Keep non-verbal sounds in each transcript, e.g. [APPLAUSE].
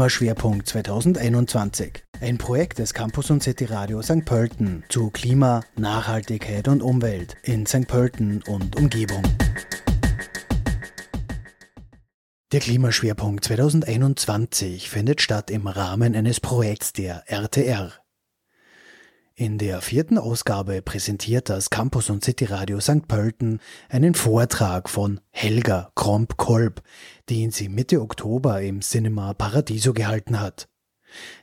Klimaschwerpunkt 2021. Ein Projekt des Campus und City Radio St. Pölten zu Klima, Nachhaltigkeit und Umwelt in St. Pölten und Umgebung. Der Klimaschwerpunkt 2021 findet statt im Rahmen eines Projekts der RTR. In der vierten Ausgabe präsentiert das Campus und City Radio St. Pölten einen Vortrag von Helga Kromp-Kolb, den sie Mitte Oktober im Cinema Paradiso gehalten hat.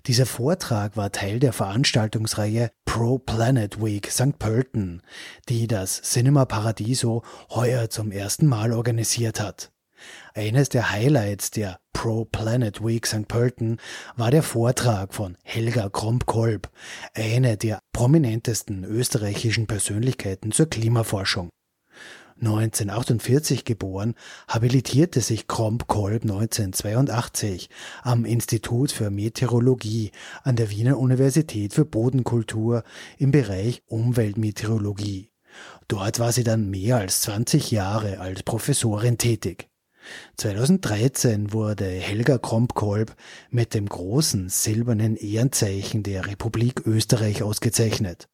Dieser Vortrag war Teil der Veranstaltungsreihe Pro Planet Week St. Pölten, die das Cinema Paradiso heuer zum ersten Mal organisiert hat. Eines der Highlights der Pro Planet Week St. Pölten war der Vortrag von Helga Kromp-Kolb, eine der prominentesten österreichischen Persönlichkeiten zur Klimaforschung. 1948 geboren, habilitierte sich Kromp-Kolb 1982 am Institut für Meteorologie an der Wiener Universität für Bodenkultur im Bereich Umweltmeteorologie. Dort war sie dann mehr als 20 Jahre als Professorin tätig. 2013 wurde Helga Kromp-Kolb mit dem großen silbernen Ehrenzeichen der Republik Österreich ausgezeichnet.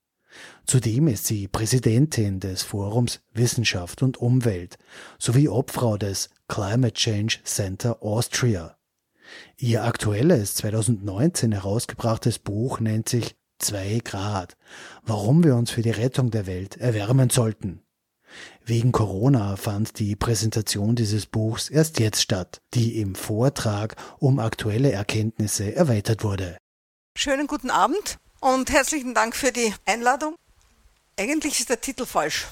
Zudem ist sie Präsidentin des Forums Wissenschaft und Umwelt sowie Obfrau des Climate Change Center Austria. Ihr aktuelles 2019 herausgebrachtes Buch nennt sich 2 Grad, warum wir uns für die Rettung der Welt erwärmen sollten. Wegen Corona fand die Präsentation dieses Buchs erst jetzt statt, die im Vortrag um aktuelle Erkenntnisse erweitert wurde. Schönen guten Abend und herzlichen Dank für die Einladung. Eigentlich ist der Titel falsch.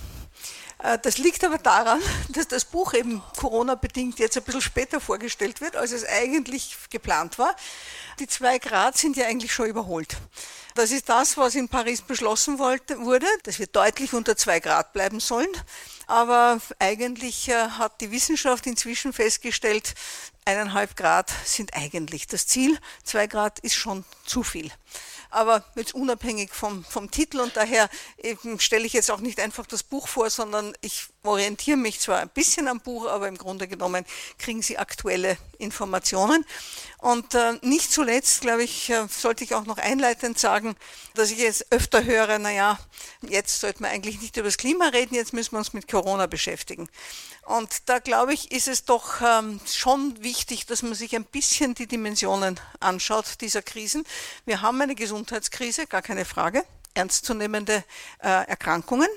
Äh, das liegt aber daran, [LAUGHS] dass das Buch eben Corona-bedingt jetzt ein bisschen später vorgestellt wird, als es eigentlich geplant war. Die zwei Grad sind ja eigentlich schon überholt. Das ist das, was in Paris beschlossen wurde, dass wir deutlich unter zwei Grad bleiben sollen. Aber eigentlich äh, hat die Wissenschaft inzwischen festgestellt, eineinhalb Grad sind eigentlich das Ziel. Zwei Grad ist schon zu viel aber jetzt unabhängig vom, vom Titel und daher stelle ich jetzt auch nicht einfach das Buch vor, sondern ich orientiere mich zwar ein bisschen am Buch, aber im Grunde genommen kriegen Sie aktuelle Informationen. Und äh, nicht zuletzt, glaube ich, äh, sollte ich auch noch einleitend sagen, dass ich jetzt öfter höre, naja, jetzt sollten wir eigentlich nicht über das Klima reden, jetzt müssen wir uns mit Corona beschäftigen. Und da glaube ich, ist es doch ähm, schon wichtig, dass man sich ein bisschen die Dimensionen anschaut dieser Krisen. Wir haben eine Gesundheitskrise, gar keine Frage ernstzunehmende äh, Erkrankungen.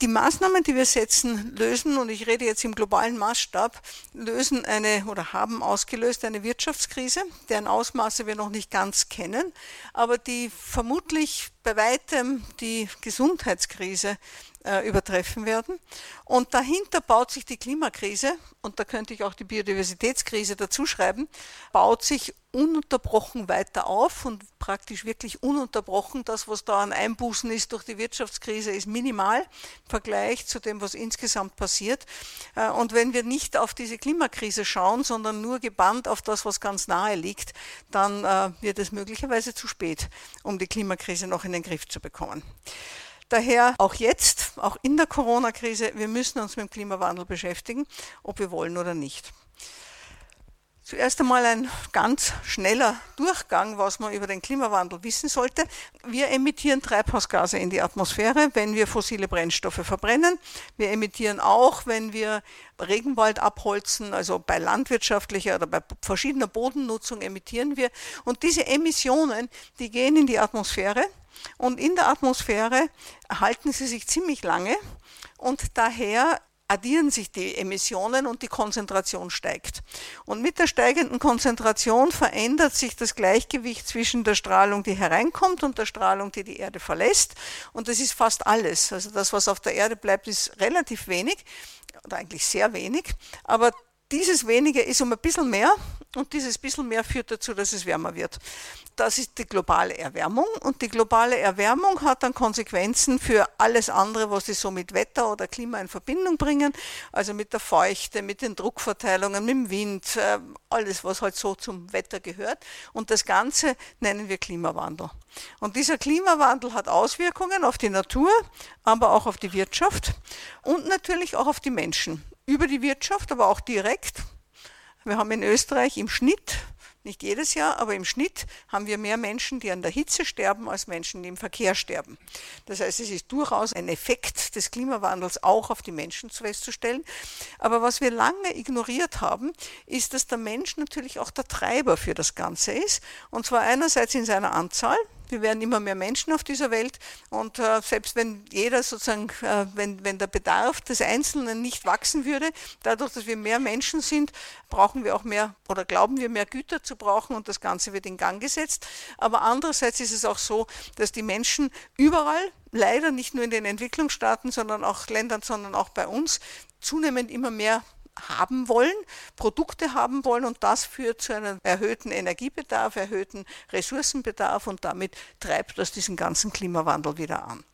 Die Maßnahmen, die wir setzen, lösen, und ich rede jetzt im globalen Maßstab, lösen eine oder haben ausgelöst eine Wirtschaftskrise, deren Ausmaße wir noch nicht ganz kennen, aber die vermutlich bei weitem die Gesundheitskrise äh, übertreffen werden. Und dahinter baut sich die Klimakrise, und da könnte ich auch die Biodiversitätskrise dazuschreiben, baut sich ununterbrochen weiter auf und praktisch wirklich ununterbrochen. Das, was da an Einbußen ist durch die Wirtschaftskrise, ist minimal im Vergleich zu dem, was insgesamt passiert. Äh, und wenn wir nicht auf diese Klimakrise schauen, sondern nur gebannt auf das, was ganz nahe liegt, dann äh, wird es möglicherweise zu spät, um die Klimakrise noch in den Griff zu bekommen. Daher auch jetzt, auch in der Corona-Krise, wir müssen uns mit dem Klimawandel beschäftigen, ob wir wollen oder nicht. Zuerst einmal ein ganz schneller Durchgang, was man über den Klimawandel wissen sollte. Wir emittieren Treibhausgase in die Atmosphäre, wenn wir fossile Brennstoffe verbrennen. Wir emittieren auch, wenn wir Regenwald abholzen, also bei landwirtschaftlicher oder bei verschiedener Bodennutzung emittieren wir. Und diese Emissionen, die gehen in die Atmosphäre und in der Atmosphäre halten sie sich ziemlich lange und daher addieren sich die Emissionen und die Konzentration steigt. Und mit der steigenden Konzentration verändert sich das Gleichgewicht zwischen der Strahlung, die hereinkommt und der Strahlung, die die Erde verlässt. Und das ist fast alles. Also das, was auf der Erde bleibt, ist relativ wenig oder eigentlich sehr wenig. Aber dieses wenige ist um ein bisschen mehr und dieses bisschen mehr führt dazu, dass es wärmer wird. Das ist die globale Erwärmung und die globale Erwärmung hat dann Konsequenzen für alles andere, was sie so mit Wetter oder Klima in Verbindung bringen, also mit der Feuchte, mit den Druckverteilungen, mit dem Wind, äh, alles, was halt so zum Wetter gehört. Und das Ganze nennen wir Klimawandel. Und dieser Klimawandel hat Auswirkungen auf die Natur, aber auch auf die Wirtschaft und natürlich auch auf die Menschen über die Wirtschaft, aber auch direkt. Wir haben in Österreich im Schnitt Nicht jedes Jahr, aber im Schnitt haben wir mehr Menschen, die an der Hitze sterben, als Menschen, die im Verkehr sterben. Das heißt, es ist durchaus ein Effekt des Klimawandels auch auf die Menschen festzustellen. Aber was wir lange ignoriert haben, ist, dass der Mensch natürlich auch der Treiber für das Ganze ist. Und zwar einerseits in seiner Anzahl, wir werden immer mehr Menschen auf dieser Welt und äh, selbst wenn jeder sozusagen, äh, wenn, wenn der Bedarf des Einzelnen nicht wachsen würde, dadurch, dass wir mehr Menschen sind, brauchen wir auch mehr oder glauben wir mehr Güter zu brauchen und das Ganze wird in Gang gesetzt. Aber andererseits ist es auch so, dass die Menschen überall, leider nicht nur in den Entwicklungsstaaten, sondern auch Ländern, sondern auch bei uns, zunehmend immer mehr haben wollen, Produkte haben wollen und das führt zu einem erhöhten Energiebedarf, erhöhten Ressourcenbedarf und damit treibt das diesen ganzen Klimawandel wieder an.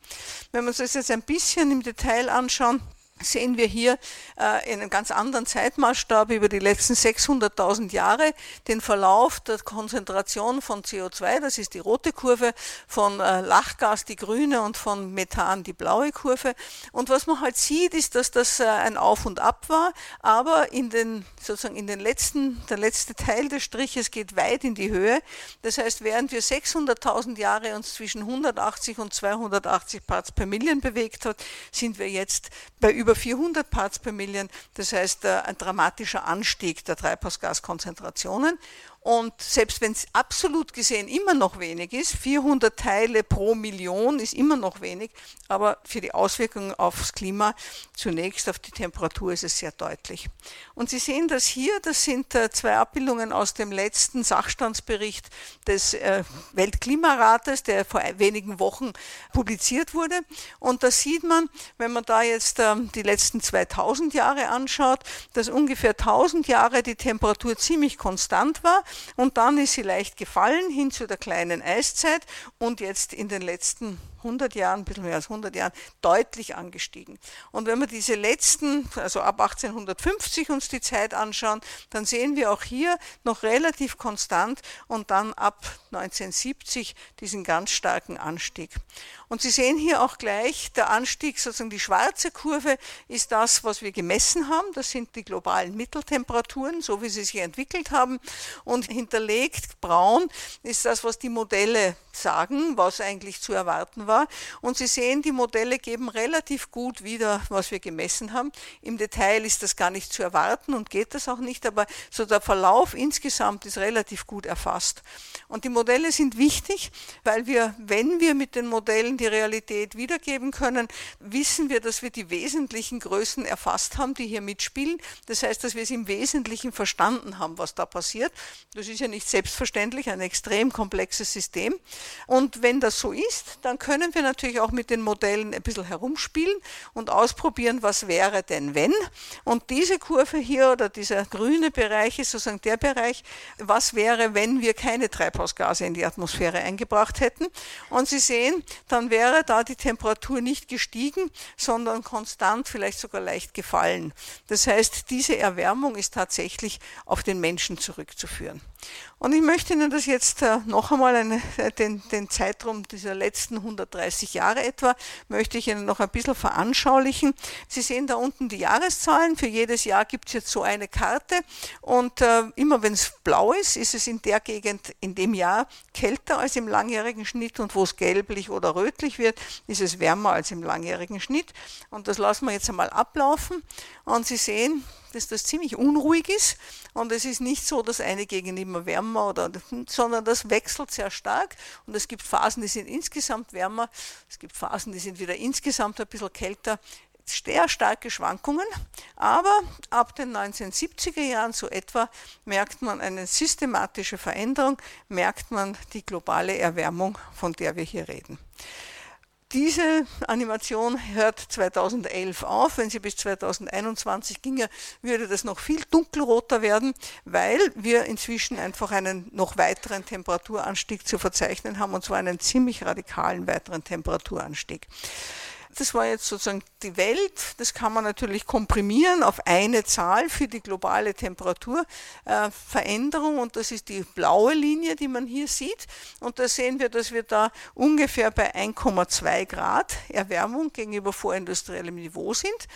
Wenn wir uns das jetzt ein bisschen im Detail anschauen, sehen wir hier äh, in einem ganz anderen Zeitmaßstab über die letzten 600.000 Jahre den Verlauf der Konzentration von CO2, das ist die rote Kurve, von äh, Lachgas die grüne und von Methan die blaue Kurve. Und was man halt sieht, ist, dass das äh, ein Auf und Ab war, aber in den, sozusagen in den letzten, der letzte Teil des Striches geht weit in die Höhe. Das heißt, während wir 600.000 Jahre uns zwischen 180 und 280 Parts per Million bewegt hat, sind wir jetzt bei über über 400 Parts per Million, das heißt äh, ein dramatischer Anstieg der Treibhausgaskonzentrationen. Und selbst wenn es absolut gesehen immer noch wenig ist, 400 Teile pro Million ist immer noch wenig, aber für die Auswirkungen aufs Klima, zunächst auf die Temperatur, ist es sehr deutlich. Und Sie sehen das hier, das sind äh, zwei Abbildungen aus dem letzten Sachstandsbericht des äh, Weltklimarates, der vor wenigen Wochen publiziert wurde. Und da sieht man, wenn man da jetzt ähm, die letzten 2000 Jahre anschaut, dass ungefähr 1000 Jahre die Temperatur ziemlich konstant war und dann ist sie leicht gefallen hin zu der kleinen Eiszeit und jetzt in den letzten 100 Jahren, ein bisschen mehr als 100 Jahren, deutlich angestiegen. Und wenn wir diese letzten, also ab 1850 uns die Zeit anschauen, dann sehen wir auch hier noch relativ konstant und dann ab 1970 diesen ganz starken Anstieg. Und Sie sehen hier auch gleich, der Anstieg, sozusagen die schwarze Kurve, ist das, was wir gemessen haben. Das sind die globalen Mitteltemperaturen, so wie sie sich entwickelt haben. Und hinterlegt braun ist das, was die Modelle sagen, was eigentlich zu erwarten war. Und Sie sehen, die Modelle geben relativ gut wieder, was wir gemessen haben. Im Detail ist das gar nicht zu erwarten und geht das auch nicht, aber so der Verlauf insgesamt ist relativ gut erfasst. Und die Modelle sind wichtig, weil wir, wenn wir mit den Modellen die Realität wiedergeben können, wissen wir, dass wir die wesentlichen Größen erfasst haben, die hier mitspielen. Das heißt, dass wir es im Wesentlichen verstanden haben, was da passiert. Das ist ja nicht selbstverständlich, ein extrem komplexes System. Und wenn das so ist, dann können wir natürlich auch mit den Modellen ein bisschen herumspielen und ausprobieren, was wäre denn wenn. Und diese Kurve hier oder dieser grüne Bereich ist sozusagen der Bereich, was wäre, wenn wir keine Treibhausgase in die Atmosphäre eingebracht hätten. Und Sie sehen, dann wäre da die Temperatur nicht gestiegen, sondern konstant, vielleicht sogar leicht gefallen. Das heißt, diese Erwärmung ist tatsächlich auf den Menschen zurückzuführen. Und ich möchte Ihnen das jetzt äh, noch einmal, äh, den, den Zeitraum dieser letzten 130 Jahre etwa, möchte ich Ihnen noch ein bisschen veranschaulichen. Sie sehen da unten die Jahreszahlen. Für jedes Jahr gibt es jetzt so eine Karte. Und äh, immer wenn es blau ist, ist es in der Gegend in dem Jahr kälter als im langjährigen Schnitt. Und wo es gelblich oder rötlich wird, ist es wärmer als im langjährigen Schnitt. Und das lassen wir jetzt einmal ablaufen. Und Sie sehen, dass das ziemlich unruhig ist und es ist nicht so, dass eine Gegend immer wärmer oder, sondern das wechselt sehr stark und es gibt Phasen, die sind insgesamt wärmer, es gibt Phasen, die sind wieder insgesamt ein bisschen kälter. Sehr starke Schwankungen, aber ab den 1970er Jahren so etwa merkt man eine systematische Veränderung, merkt man die globale Erwärmung, von der wir hier reden. Diese Animation hört 2011 auf. Wenn sie bis 2021 ginge, würde das noch viel dunkelroter werden, weil wir inzwischen einfach einen noch weiteren Temperaturanstieg zu verzeichnen haben, und zwar einen ziemlich radikalen weiteren Temperaturanstieg. Das war jetzt sozusagen die Welt. Das kann man natürlich komprimieren auf eine Zahl für die globale Temperaturveränderung und das ist die blaue Linie, die man hier sieht. Und da sehen wir, dass wir da ungefähr bei 1,2 Grad Erwärmung gegenüber vorindustriellem Niveau sind.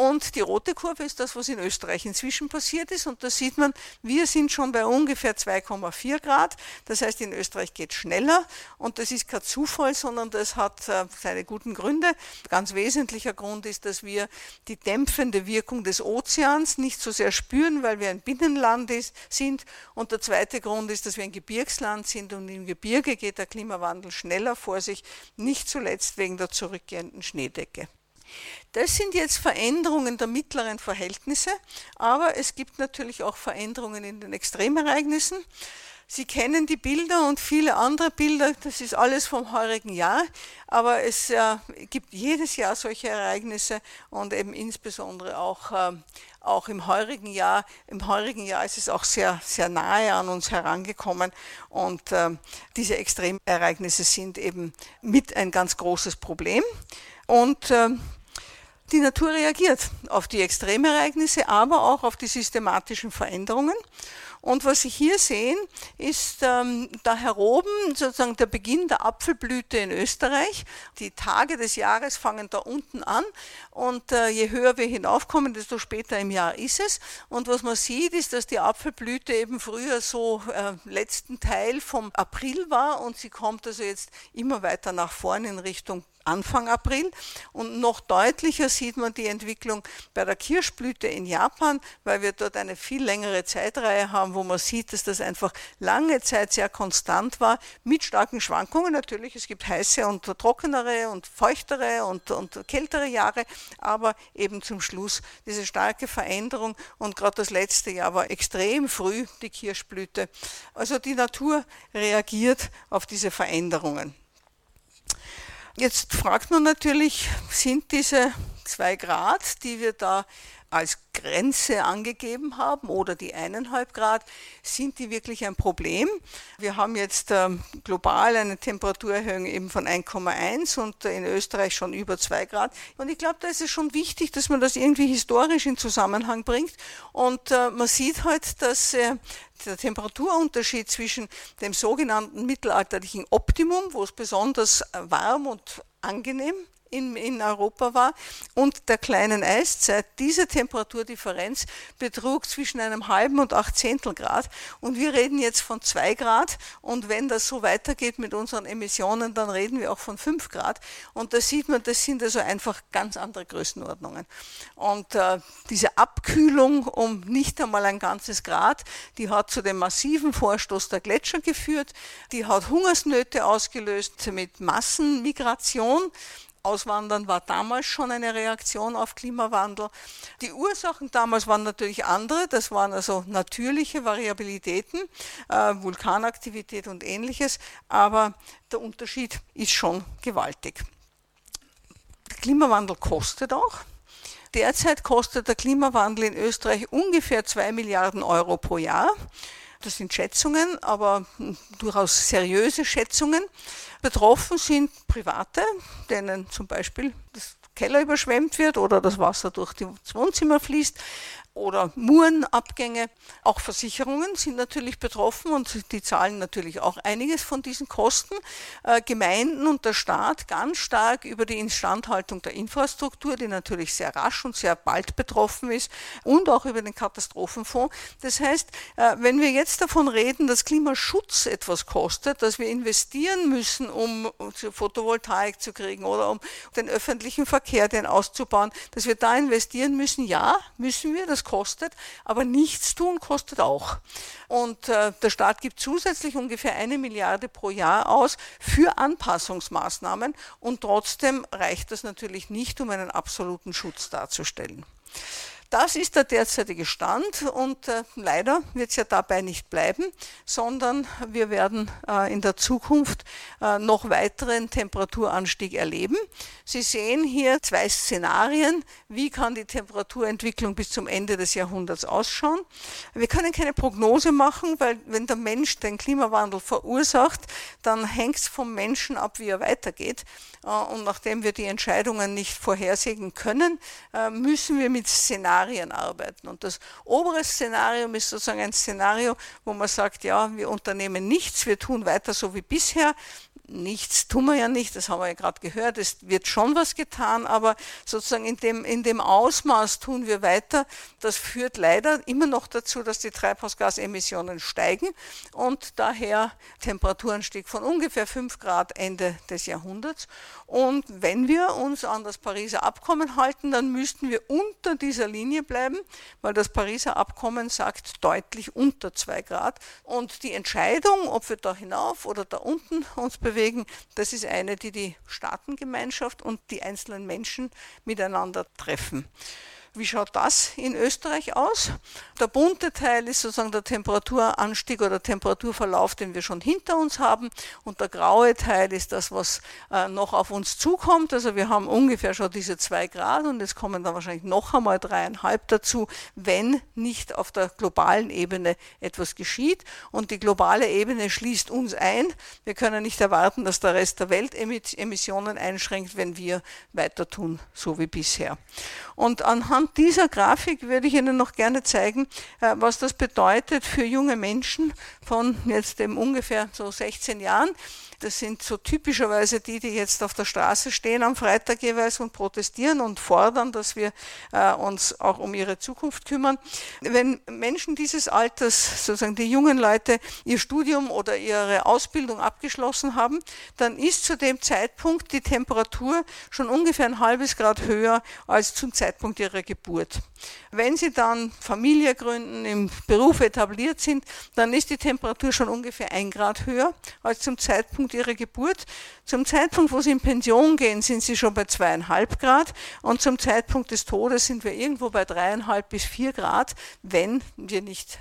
Und die rote Kurve ist das, was in Österreich inzwischen passiert ist. Und da sieht man, wir sind schon bei ungefähr 2,4 Grad. Das heißt, in Österreich geht es schneller. Und das ist kein Zufall, sondern das hat äh, seine guten Gründe. Ganz wesentlicher Grund ist, dass wir die dämpfende Wirkung des Ozeans nicht so sehr spüren, weil wir ein Binnenland ist, sind. Und der zweite Grund ist, dass wir ein Gebirgsland sind und im Gebirge geht der Klimawandel schneller vor sich, nicht zuletzt wegen der zurückgehenden Schneedecke. Das sind jetzt Veränderungen der mittleren Verhältnisse, aber es gibt natürlich auch Veränderungen in den Extremereignissen. Sie kennen die Bilder und viele andere Bilder, das ist alles vom heurigen Jahr, aber es äh, gibt jedes Jahr solche Ereignisse und eben insbesondere auch, äh, auch im heurigen Jahr. Im heurigen Jahr ist es auch sehr, sehr nahe an uns herangekommen und äh, diese Extremereignisse sind eben mit ein ganz großes Problem. Und äh, die Natur reagiert auf die Extremereignisse, aber auch auf die systematischen Veränderungen. Und was Sie hier sehen, ist ähm, da heroben sozusagen der Beginn der Apfelblüte in Österreich. Die Tage des Jahres fangen da unten an und äh, je höher wir hinaufkommen, desto später im Jahr ist es. Und was man sieht, ist, dass die Apfelblüte eben früher so äh, letzten Teil vom April war und sie kommt also jetzt immer weiter nach vorne in Richtung Anfang April. Und noch deutlicher sieht man die Entwicklung bei der Kirschblüte in Japan, weil wir dort eine viel längere Zeitreihe haben, wo man sieht, dass das einfach lange Zeit sehr konstant war, mit starken Schwankungen natürlich. Es gibt heiße und trockenere und feuchtere und, und kältere Jahre, aber eben zum Schluss diese starke Veränderung. Und gerade das letzte Jahr war extrem früh die Kirschblüte. Also die Natur reagiert auf diese Veränderungen. Jetzt fragt man natürlich, sind diese zwei Grad, die wir da als Grenze angegeben haben oder die eineinhalb Grad, sind die wirklich ein Problem? Wir haben jetzt ähm, global eine Temperaturerhöhung eben von 1,1 und in Österreich schon über 2 Grad. Und ich glaube, da ist es schon wichtig, dass man das irgendwie historisch in Zusammenhang bringt. Und äh, man sieht halt, dass äh, der Temperaturunterschied zwischen dem sogenannten mittelalterlichen Optimum, wo es besonders warm und angenehm in, in Europa war und der kleinen Eiszeit, diese Temperaturdifferenz betrug zwischen einem halben und acht Zehntel Grad. Und wir reden jetzt von zwei Grad. Und wenn das so weitergeht mit unseren Emissionen, dann reden wir auch von fünf Grad. Und da sieht man, das sind also einfach ganz andere Größenordnungen. Und äh, diese Abkühlung um nicht einmal ein ganzes Grad, die hat zu dem massiven Vorstoß der Gletscher geführt. Die hat Hungersnöte ausgelöst mit Massenmigration. Auswandern war damals schon eine Reaktion auf Klimawandel. Die Ursachen damals waren natürlich andere. Das waren also natürliche Variabilitäten, äh, Vulkanaktivität und ähnliches. Aber der Unterschied ist schon gewaltig. Der Klimawandel kostet auch. Derzeit kostet der Klimawandel in Österreich ungefähr 2 Milliarden Euro pro Jahr. Das sind Schätzungen, aber durchaus seriöse Schätzungen. Betroffen sind Private, denen zum Beispiel das Keller überschwemmt wird oder das Wasser durch das Wohnzimmer fließt oder Murenabgänge. Auch Versicherungen sind natürlich betroffen und die zahlen natürlich auch einiges von diesen Kosten. Äh, Gemeinden und der Staat ganz stark über die Instandhaltung der Infrastruktur, die natürlich sehr rasch und sehr bald betroffen ist und auch über den Katastrophenfonds. Das heißt, äh, wenn wir jetzt davon reden, dass Klimaschutz etwas kostet, dass wir investieren müssen, um Photovoltaik zu kriegen oder um den öffentlichen Verkehr den auszubauen, dass wir da investieren müssen, ja, müssen wir, das kostet, aber nichts tun kostet auch. Und äh, der Staat gibt zusätzlich ungefähr eine Milliarde pro Jahr aus für Anpassungsmaßnahmen und trotzdem reicht das natürlich nicht, um einen absoluten Schutz darzustellen. Das ist der derzeitige Stand und äh, leider wird es ja dabei nicht bleiben, sondern wir werden äh, in der Zukunft äh, noch weiteren Temperaturanstieg erleben. Sie sehen hier zwei Szenarien, wie kann die Temperaturentwicklung bis zum Ende des Jahrhunderts ausschauen. Wir können keine Prognose machen, weil wenn der Mensch den Klimawandel verursacht, dann hängt es vom Menschen ab, wie er weitergeht. Äh, und nachdem wir die Entscheidungen nicht vorhersehen können, äh, müssen wir mit Szenarien Szenarien arbeiten. Und das obere Szenarium ist sozusagen ein Szenario, wo man sagt, ja, wir unternehmen nichts, wir tun weiter so wie bisher, nichts tun wir ja nicht, das haben wir ja gerade gehört, es wird schon was getan, aber sozusagen in dem, in dem Ausmaß tun wir weiter. Das führt leider immer noch dazu, dass die Treibhausgasemissionen steigen und daher Temperaturanstieg von ungefähr 5 Grad Ende des Jahrhunderts. Und wenn wir uns an das Pariser Abkommen halten, dann müssten wir unter dieser Linie bleiben, weil das Pariser Abkommen sagt deutlich unter 2 Grad. Und die Entscheidung, ob wir da hinauf oder da unten uns bewegen, das ist eine, die die Staatengemeinschaft und die einzelnen Menschen miteinander treffen. Wie schaut das in Österreich aus? Der bunte Teil ist sozusagen der Temperaturanstieg oder Temperaturverlauf, den wir schon hinter uns haben. Und der graue Teil ist das, was äh, noch auf uns zukommt. Also wir haben ungefähr schon diese zwei Grad und es kommen dann wahrscheinlich noch einmal dreieinhalb dazu, wenn nicht auf der globalen Ebene etwas geschieht. Und die globale Ebene schließt uns ein. Wir können nicht erwarten, dass der Rest der Welt Emissionen einschränkt, wenn wir weiter tun, so wie bisher. Und anhand dieser Grafik würde ich Ihnen noch gerne zeigen, äh, was das bedeutet für junge Menschen von jetzt eben ungefähr so 16 Jahren. Das sind so typischerweise die, die jetzt auf der Straße stehen am Freitag jeweils und protestieren und fordern, dass wir äh, uns auch um ihre Zukunft kümmern. Wenn Menschen dieses Alters, sozusagen die jungen Leute, ihr Studium oder ihre Ausbildung abgeschlossen haben, dann ist zu dem Zeitpunkt die Temperatur schon ungefähr ein halbes Grad höher als zum Zeitpunkt ihrer Geburt. Wenn sie dann Familie gründen, im Beruf etabliert sind, dann ist die Temperatur schon ungefähr ein Grad höher als zum Zeitpunkt ihrer Geburt. Zum Zeitpunkt, wo sie in Pension gehen, sind sie schon bei zweieinhalb Grad und zum Zeitpunkt des Todes sind wir irgendwo bei dreieinhalb bis vier Grad, wenn wir nicht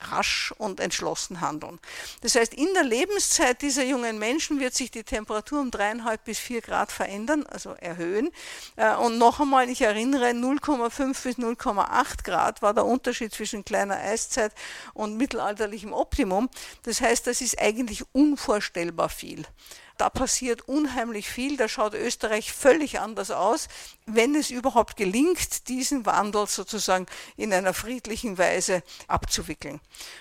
rasch und entschlossen handeln. Das heißt, in der Lebenszeit dieser jungen Menschen wird sich die Temperatur um dreieinhalb bis vier Grad verändern, also erhöhen. Äh, und noch einmal, ich erinnere, 0,5 bis 0,8 Grad war der Unterschied zwischen kleiner Eiszeit und mittelalterlichem Optimum. Das heißt, das ist eigentlich unvorstellbar viel da passiert unheimlich viel, da schaut Österreich völlig anders aus, wenn es überhaupt gelingt, diesen Wandel sozusagen in einer friedlichen Weise abzuwickeln.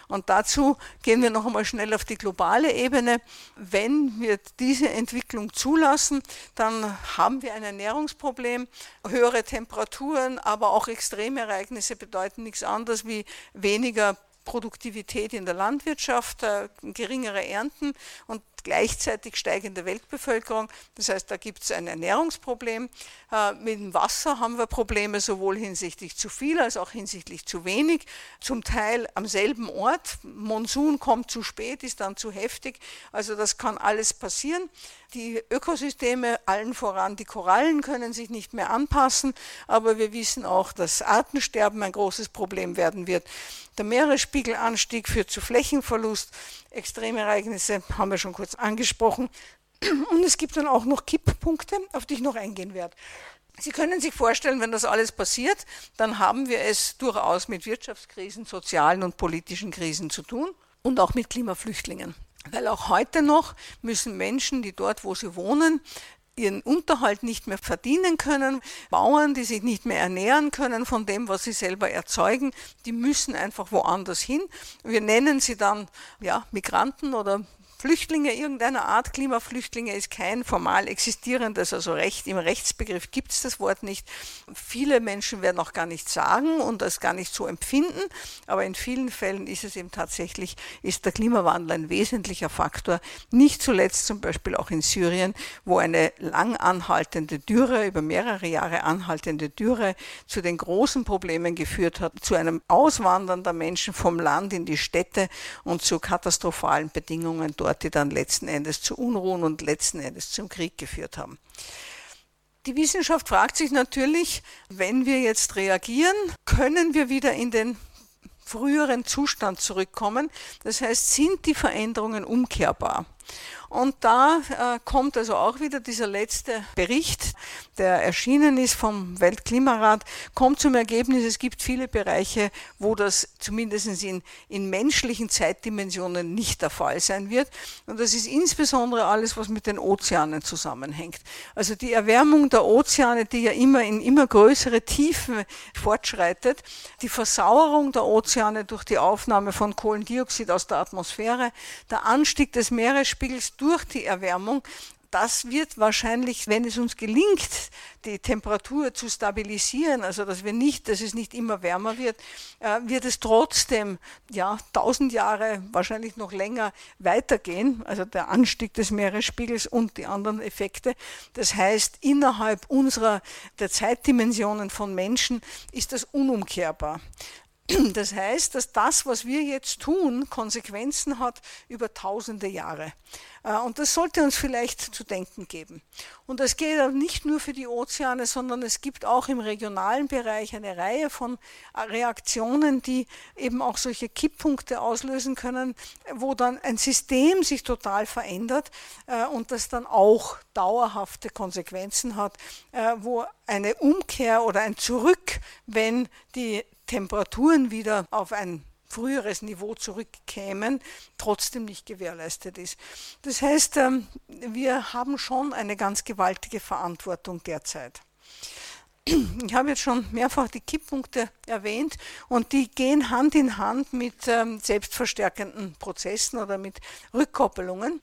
Und dazu gehen wir noch einmal schnell auf die globale Ebene. Wenn wir diese Entwicklung zulassen, dann haben wir ein Ernährungsproblem. Höhere Temperaturen, aber auch Extremereignisse bedeuten nichts anderes wie weniger Produktivität in der Landwirtschaft, äh, geringere Ernten und gleichzeitig steigende Weltbevölkerung. Das heißt, da gibt es ein Ernährungsproblem. Äh, mit dem Wasser haben wir Probleme sowohl hinsichtlich zu viel als auch hinsichtlich zu wenig. Zum Teil am selben Ort. Monsun kommt zu spät, ist dann zu heftig. Also das kann alles passieren. Die Ökosysteme, allen voran die Korallen, können sich nicht mehr anpassen, aber wir wissen auch, dass Artensterben ein großes Problem werden wird. Der Meeresspiegelanstieg führt zu Flächenverlust. Extremereignisse haben wir schon kurz angesprochen. [CLEARS THROAT] Und es gibt dann auch noch Kipppunkte, auf die ich noch eingehen werde. Sie können sich vorstellen, wenn das alles passiert, dann haben wir es durchaus mit Wirtschaftskrisen, sozialen und politischen Krisen zu tun und auch mit Klimaflüchtlingen. Weil auch heute noch müssen Menschen, die dort, wo sie wohnen, ihren Unterhalt nicht mehr verdienen können. Bauern, die sich nicht mehr ernähren können von dem, was sie selber erzeugen, die müssen einfach woanders hin. Wir nennen sie dann ja, Migranten oder Flüchtlinge irgendeiner Art, Klimaflüchtlinge ist kein formal existierendes, also Recht, im Rechtsbegriff gibt es das Wort nicht. Viele Menschen werden auch gar nicht sagen und das gar nicht so empfinden, aber in vielen Fällen ist es eben tatsächlich, ist der Klimawandel ein wesentlicher Faktor, nicht zuletzt zum Beispiel auch in Syrien, wo eine lang anhaltende Dürre, über mehrere Jahre anhaltende Dürre zu den großen Problemen geführt hat, zu einem Auswandern der Menschen vom Land in die Städte und zu katastrophalen Bedingungen dort dort, die dann letzten Endes zu Unruhen und letzten Endes zum Krieg geführt haben. Die Wissenschaft fragt sich natürlich, wenn wir jetzt reagieren, können wir wieder in den früheren Zustand zurückkommen. Das heißt, sind die Veränderungen umkehrbar? Und da äh, kommt also auch wieder dieser letzte Bericht, der erschienen ist vom Weltklimarat, kommt zum Ergebnis, es gibt viele Bereiche, wo das zumindest in, in menschlichen Zeitdimensionen nicht der Fall sein wird. Und das ist insbesondere alles, was mit den Ozeanen zusammenhängt. Also die Erwärmung der Ozeane, die ja immer in immer größere Tiefen fortschreitet, die Versauerung der Ozeane durch die Aufnahme von Kohlendioxid aus der Atmosphäre, der Anstieg des Meeresspiegels, Meeresspiegels durch die Erwärmung das wird wahrscheinlich, wenn es uns gelingt, die Temperatur zu stabilisieren, also dass wir nicht, dass es nicht immer wärmer wird, äh, wird es trotzdem ja tausend Jahre, wahrscheinlich noch länger weitergehen. Also der Anstieg des Meeresspiegels und die anderen Effekte. Das heißt, innerhalb unserer der Zeitdimensionen von Menschen ist das unumkehrbar. [CLEARS THROAT] Das heißt, dass das, was wir jetzt tun, Konsequenzen hat über tausende Jahre. Äh, und das sollte uns vielleicht zu denken geben. Und das geht auch nicht nur für die Ozeane, sondern es gibt auch im regionalen Bereich eine Reihe von äh, Reaktionen, die eben auch solche Kipppunkte auslösen können, wo dann ein System sich total verändert äh, und das dann auch dauerhafte Konsequenzen hat, wo eine Umkehr oder ein Zurück, wenn die Temperaturen wieder auf ein früheres Niveau zurückkämen, trotzdem nicht gewährleistet ist. Das heißt, ähm, wir haben schon eine ganz gewaltige Verantwortung derzeit. [CLEARS THROAT] Ich habe jetzt schon mehrfach die Kipppunkte erwähnt und die gehen Hand in Hand mit ähm, selbstverstärkenden Prozessen oder mit Rückkoppelungen.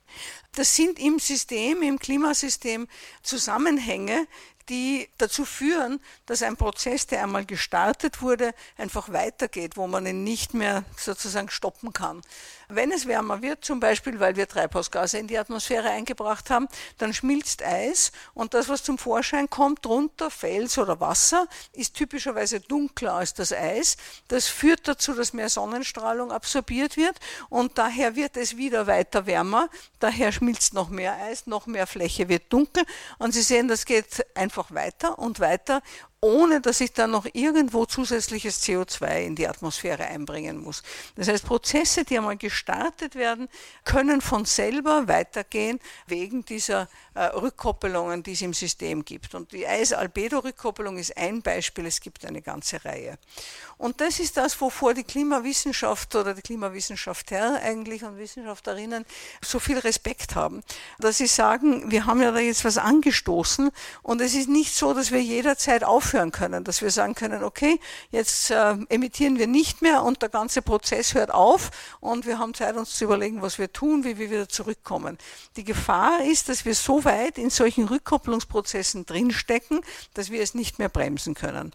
Das sind im System, im Klimasystem Zusammenhänge, die dazu führen, dass ein Prozess, der einmal gestartet wurde, einfach weitergeht, wo man ihn nicht mehr sozusagen stoppen kann. Wenn es wärmer wird, zum Beispiel weil wir Treibhausgase in die Atmosphäre eingebracht haben, dann schmilzt Eis und das, was zum Vorschein kommt, drunter Fels oder Wasser, ist typischerweise dunkler als das Eis. Das führt dazu, dass mehr Sonnenstrahlung absorbiert wird und daher wird es wieder weiter wärmer. Daher schmilzt noch mehr Eis, noch mehr Fläche wird dunkel und Sie sehen, das geht einfach weiter und weiter ohne dass ich dann noch irgendwo zusätzliches CO2 in die Atmosphäre einbringen muss. Das heißt, Prozesse, die einmal gestartet werden, können von selber weitergehen wegen dieser äh, Rückkoppelungen, die es im System gibt. Und die Eis-Albedo-Rückkoppelung ist ein Beispiel, es gibt eine ganze Reihe. Und das ist das, wovor die Klimawissenschaft oder die Klimawissenschaftler eigentlich und Wissenschaftlerinnen so viel Respekt haben, dass sie sagen, wir haben ja da jetzt was angestoßen und es ist nicht so, dass wir jederzeit aufhören können, dass wir sagen können, okay, jetzt äh, emittieren wir nicht mehr und der ganze Prozess hört auf und wir haben Zeit, uns zu überlegen, was wir tun, wie wir wieder zurückkommen. Die Gefahr ist, dass wir so weit in solchen Rückkopplungsprozessen drinstecken, dass wir es nicht mehr bremsen können.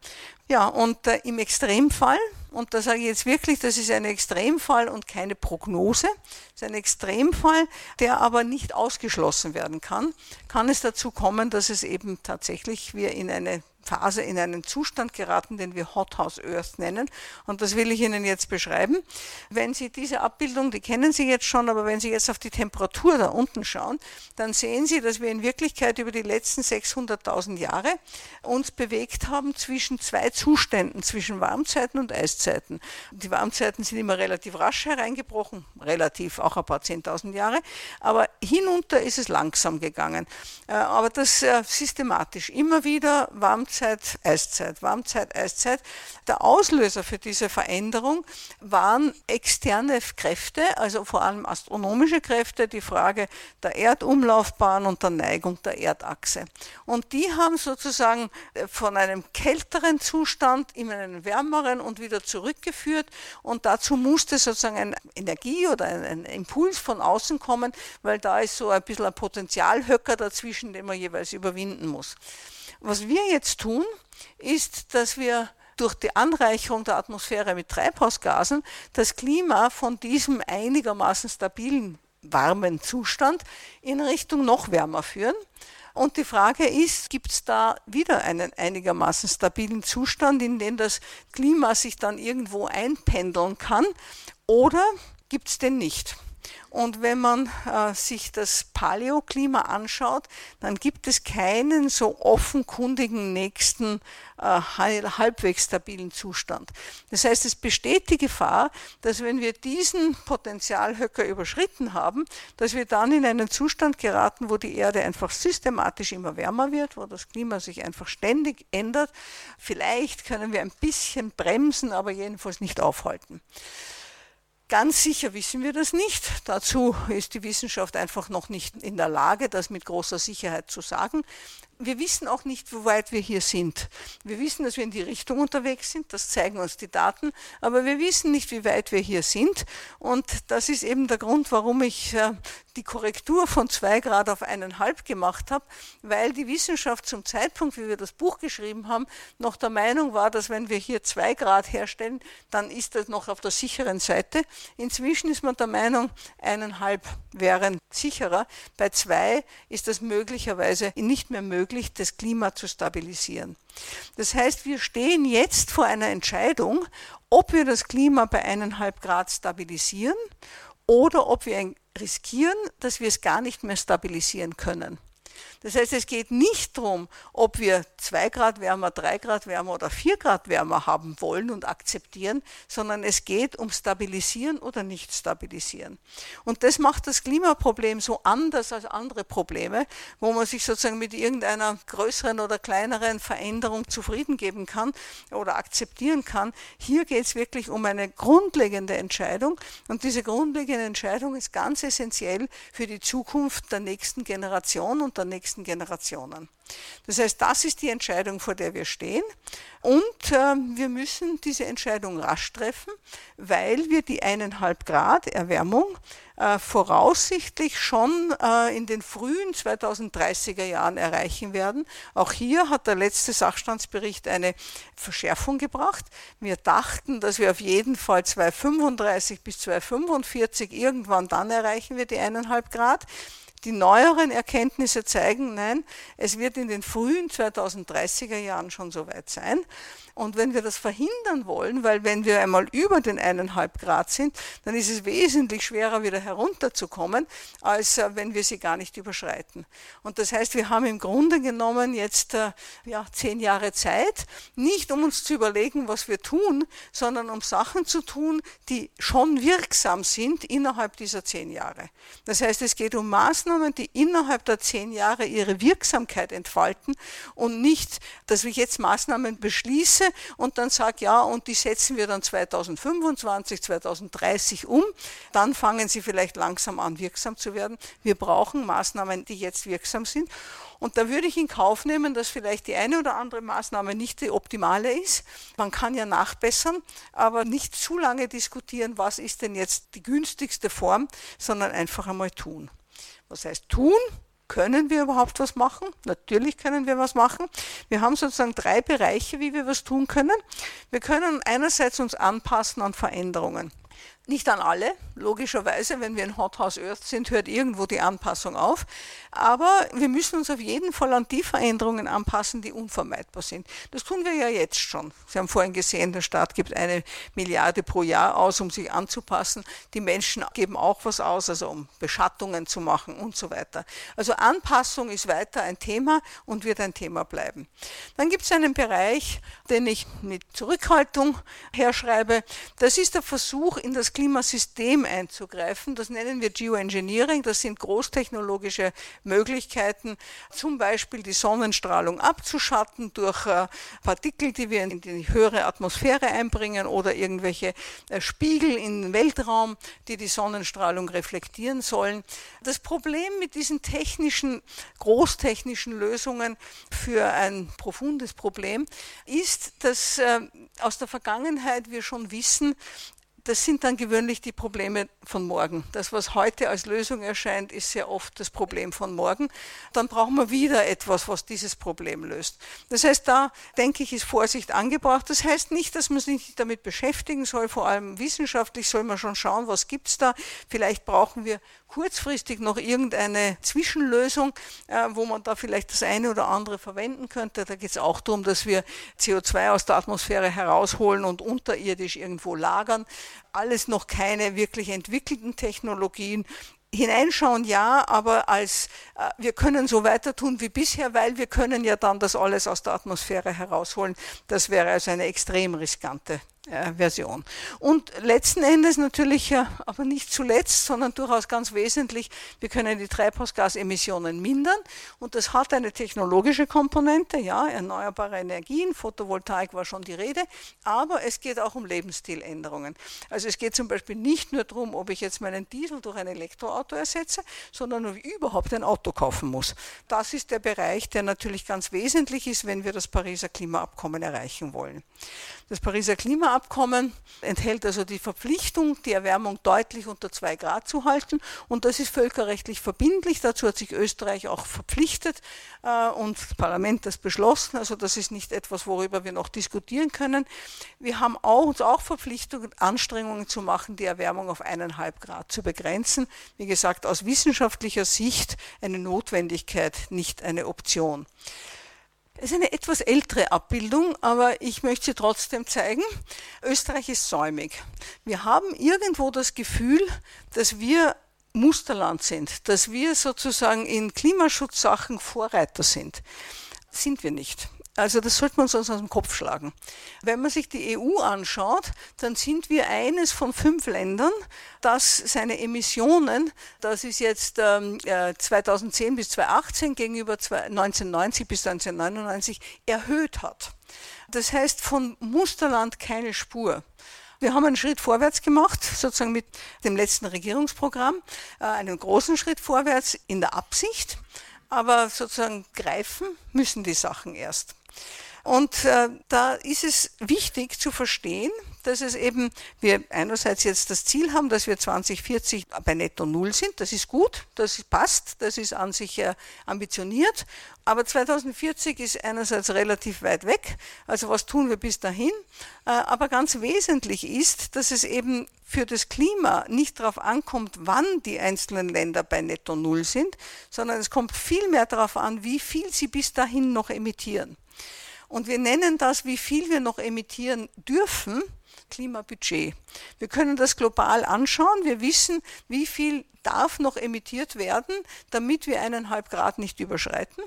Ja, und äh, im Extremfall, und da sage ich jetzt wirklich, das ist ein Extremfall und keine Prognose, ist ein Extremfall, der aber nicht ausgeschlossen werden kann, kann es dazu kommen, dass es eben tatsächlich wir in eine Phase in einen Zustand geraten, den wir Hothouse Earth nennen. Und das will ich Ihnen jetzt beschreiben. Wenn Sie diese Abbildung, die kennen Sie jetzt schon, aber wenn Sie jetzt auf die Temperatur da unten schauen, dann sehen Sie, dass wir in Wirklichkeit über die letzten 600.000 Jahre uns bewegt haben zwischen zwei Zuständen, zwischen Warmzeiten und Eiszeiten. Die Warmzeiten sind immer relativ rasch hereingebrochen, relativ auch ein paar 10.000 Jahre, aber hinunter ist es langsam gegangen. Äh, aber das äh, systematisch immer wieder Warmzeiten Warmzeit, Eiszeit, Warmzeit, Eiszeit. Der Auslöser für diese Veränderung waren externe Kräfte, also vor allem astronomische Kräfte, die Frage der Erdumlaufbahn und der Neigung der Erdachse. Und die haben sozusagen äh, von einem kälteren Zustand in einen wärmeren und wieder zurückgeführt. Und dazu musste sozusagen eine Energie oder ein, ein Impuls von außen kommen, weil da ist so ein bisschen ein Potenzialhöcker dazwischen, den man jeweils überwinden muss. Was wir jetzt tun, ist, dass wir durch die Anreicherung der Atmosphäre mit Treibhausgasen das Klima von diesem einigermaßen stabilen warmen Zustand in Richtung noch wärmer führen. Und die Frage ist, gibt es da wieder einen einigermaßen stabilen Zustand, in dem das Klima sich dann irgendwo einpendeln kann, oder gibt es den nicht? Und wenn man äh, sich das Paläoklima anschaut, dann gibt es keinen so offenkundigen nächsten äh, halbwegs stabilen Zustand. Das heißt, es besteht die Gefahr, dass wenn wir diesen Potenzialhöcker überschritten haben, dass wir dann in einen Zustand geraten, wo die Erde einfach systematisch immer wärmer wird, wo das Klima sich einfach ständig ändert. Vielleicht können wir ein bisschen bremsen, aber jedenfalls nicht aufhalten. Ganz sicher wissen wir das nicht. Dazu ist die Wissenschaft einfach noch nicht in der Lage, das mit großer Sicherheit zu sagen. Wir wissen auch nicht, wie weit wir hier sind. Wir wissen, dass wir in die Richtung unterwegs sind, das zeigen uns die Daten, aber wir wissen nicht, wie weit wir hier sind. Und das ist eben der Grund, warum ich äh, die Korrektur von zwei Grad auf eineinhalb gemacht habe, weil die Wissenschaft zum Zeitpunkt, wie wir das Buch geschrieben haben, noch der Meinung war, dass wenn wir hier zwei Grad herstellen, dann ist das noch auf der sicheren Seite. Inzwischen ist man der Meinung, eineinhalb wären sicherer. Bei zwei ist das möglicherweise nicht mehr möglich, das Klima zu stabilisieren. Das heißt, wir stehen jetzt vor einer Entscheidung, ob wir das Klima bei eineinhalb Grad stabilisieren oder ob wir riskieren, dass wir es gar nicht mehr stabilisieren können. Das heißt, es geht nicht darum, ob wir zwei Grad wärmer, drei Grad wärmer oder vier Grad wärmer haben wollen und akzeptieren, sondern es geht um stabilisieren oder nicht stabilisieren. Und das macht das Klimaproblem so anders als andere Probleme, wo man sich sozusagen mit irgendeiner größeren oder kleineren Veränderung zufrieden geben kann oder akzeptieren kann. Hier geht es wirklich um eine grundlegende Entscheidung und diese grundlegende Entscheidung ist ganz essentiell für die Zukunft der nächsten Generation und der nächsten nächsten Generationen. Das heißt, das ist die Entscheidung, vor der wir stehen. Und äh, wir müssen diese Entscheidung rasch treffen, weil wir die eineinhalb Grad Erwärmung äh, voraussichtlich schon äh, in den frühen 2030er Jahren erreichen werden. Auch hier hat der letzte Sachstandsbericht eine Verschärfung gebracht. Wir dachten, dass wir auf jeden Fall 2035 bis 2045 irgendwann dann erreichen wir die eineinhalb Grad. Die neueren Erkenntnisse zeigen, nein, es wird in den frühen 2030er Jahren schon soweit sein. Und wenn wir das verhindern wollen, weil wenn wir einmal über den eineinhalb Grad sind, dann ist es wesentlich schwerer, wieder herunterzukommen, als äh, wenn wir sie gar nicht überschreiten. Und das heißt, wir haben im Grunde genommen jetzt äh, ja, zehn Jahre Zeit, nicht um uns zu überlegen, was wir tun, sondern um Sachen zu tun, die schon wirksam sind innerhalb dieser zehn Jahre. Das heißt, es geht um Maßnahmen, die innerhalb der zehn Jahre ihre Wirksamkeit entfalten und nicht, dass ich jetzt Maßnahmen beschließe, setze und dann sage, ja, und die setzen wir dann 2025, 2030 um, dann fangen sie vielleicht langsam an, wirksam zu werden. Wir brauchen Maßnahmen, die jetzt wirksam sind. Und da würde ich in Kauf nehmen, dass vielleicht die eine oder andere Maßnahme nicht die optimale ist. Man kann ja nachbessern, aber nicht zu lange diskutieren, was ist denn jetzt die günstigste Form, sondern einfach einmal tun. Was heißt tun? Können wir überhaupt was machen? Natürlich können wir was machen. Wir haben sozusagen drei Bereiche, wie wir was tun können. Wir können einerseits uns anpassen an Veränderungen. Nicht an alle, logischerweise, wenn wir in Hothouse Earth sind, hört irgendwo die Anpassung auf. Aber wir müssen uns auf jeden Fall an die Veränderungen anpassen, die unvermeidbar sind. Das tun wir ja jetzt schon. Sie haben vorhin gesehen, der Staat gibt eine Milliarde pro Jahr aus, um sich anzupassen. Die Menschen geben auch was aus, also um Beschattungen zu machen und so weiter. Also Anpassung ist weiter ein Thema und wird ein Thema bleiben. Dann gibt es einen Bereich, den ich mit Zurückhaltung herschreibe. Das ist der Versuch, in das Klimasystem einzugreifen. Das nennen wir Geoengineering. Das sind großtechnologische Möglichkeiten, zum Beispiel die Sonnenstrahlung abzuschatten durch äh, Partikel, die wir in die höhere Atmosphäre einbringen oder irgendwelche äh, Spiegel im Weltraum, die die Sonnenstrahlung reflektieren sollen. Das Problem mit diesen technischen, großtechnischen Lösungen für ein profundes Problem ist, dass äh, aus der Vergangenheit wir schon wissen, das sind dann gewöhnlich die Probleme von morgen. Das, was heute als Lösung erscheint, ist sehr oft das Problem von morgen. Dann brauchen wir wieder etwas, was dieses Problem löst. Das heißt, da denke ich, ist Vorsicht angebracht. Das heißt nicht, dass man sich nicht damit beschäftigen soll, vor allem wissenschaftlich soll man schon schauen, was gibt es da. Vielleicht brauchen wir kurzfristig noch irgendeine Zwischenlösung, äh, wo man da vielleicht das eine oder andere verwenden könnte. Da geht es auch darum, dass wir CO2 aus der Atmosphäre herausholen und unterirdisch irgendwo lagern. Alles noch keine wirklich entwickelten Technologien. Hineinschauen ja, aber als äh, wir können so weiter tun wie bisher, weil wir können ja dann das alles aus der Atmosphäre herausholen. Das wäre also eine extrem riskante Version. Und letzten Endes natürlich, äh, aber nicht zuletzt, sondern durchaus ganz wesentlich, wir können die Treibhausgasemissionen mindern und das hat eine technologische Komponente, ja, erneuerbare Energien, Photovoltaik war schon die Rede, aber es geht auch um Lebensstiländerungen. Also es geht zum Beispiel nicht nur darum, ob ich jetzt meinen Diesel durch ein Elektroauto ersetze, sondern ob ich überhaupt ein Auto kaufen muss. Das ist der Bereich, der natürlich ganz wesentlich ist, wenn wir das Pariser Klimaabkommen erreichen wollen. Das Pariser Klimaabkommen enthält also die Verpflichtung, die Erwärmung deutlich unter zwei Grad zu halten. Und das ist völkerrechtlich verbindlich. Dazu hat sich Österreich auch verpflichtet äh, und das Parlament das beschlossen. Also das ist nicht etwas, worüber wir noch diskutieren können. Wir haben auch, uns auch verpflichtet, Anstrengungen zu machen, die Erwärmung auf eineinhalb Grad zu begrenzen. Wie gesagt, aus wissenschaftlicher Sicht eine Notwendigkeit, nicht eine Option. Es ist eine etwas ältere Abbildung, aber ich möchte sie trotzdem zeigen. Österreich ist säumig. Wir haben irgendwo das Gefühl, dass wir Musterland sind, dass wir sozusagen in Klimaschutzsachen Vorreiter sind. Sind wir nicht. Also das sollte man uns aus dem Kopf schlagen. Wenn man sich die EU anschaut, dann sind wir eines von fünf Ländern, das seine Emissionen, das ist jetzt ähm, 2010 äh, bis 2018 gegenüber 1990 bis 1999 erhöht hat. Das heißt von Musterland keine Spur. Wir haben einen Schritt vorwärts gemacht, sozusagen mit dem letzten Regierungsprogramm, äh, einen großen Schritt vorwärts in der Absicht, aber sozusagen greifen müssen die Sachen erst. Und äh, da ist es wichtig zu verstehen, dass es eben, wir einerseits jetzt das Ziel haben, dass wir 2040 bei Netto Null sind. Das ist gut, das passt, das ist an sich äh, ambitioniert. Aber 2040 ist einerseits relativ weit weg. Also was tun wir bis dahin? Äh, aber ganz wesentlich ist, dass es eben für das Klima nicht darauf ankommt, wann die einzelnen Länder bei Netto Null sind, sondern es kommt vielmehr darauf an, wie viel sie bis dahin noch emittieren. Und wir nennen das, wie viel wir noch emittieren dürfen, Klimabudget. Wir können das global anschauen. Wir wissen, wie viel darf noch emittiert werden, damit wir eineinhalb Grad nicht überschreiten.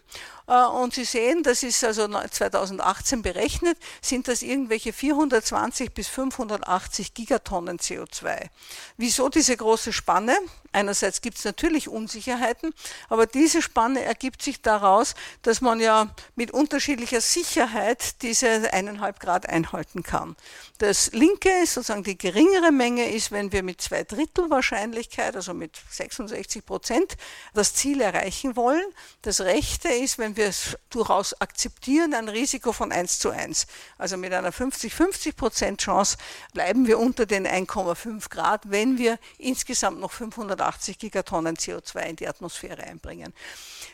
Äh, und Sie sehen, das ist also 2018 berechnet, sind das irgendwelche 420 bis 580 Gigatonnen CO2. Wieso diese große Spanne? Einerseits gibt es natürlich Unsicherheiten, aber diese Spanne ergibt sich daraus, dass man ja mit unterschiedlicher Sicherheit diese eineinhalb Grad einhalten kann. Das linke ist sozusagen die geringere Menge ist, wenn wir mit zwei Drittel Wahrscheinlichkeit, also mit 66 Prozent, das Ziel erreichen wollen. Das rechte ist, wenn wir es durchaus akzeptieren, ein Risiko von 1 zu 1. Also mit einer 50-50 Prozent Chance bleiben wir unter den 1,5 Grad, wenn wir insgesamt noch 580 Gigatonnen CO2 in die Atmosphäre einbringen.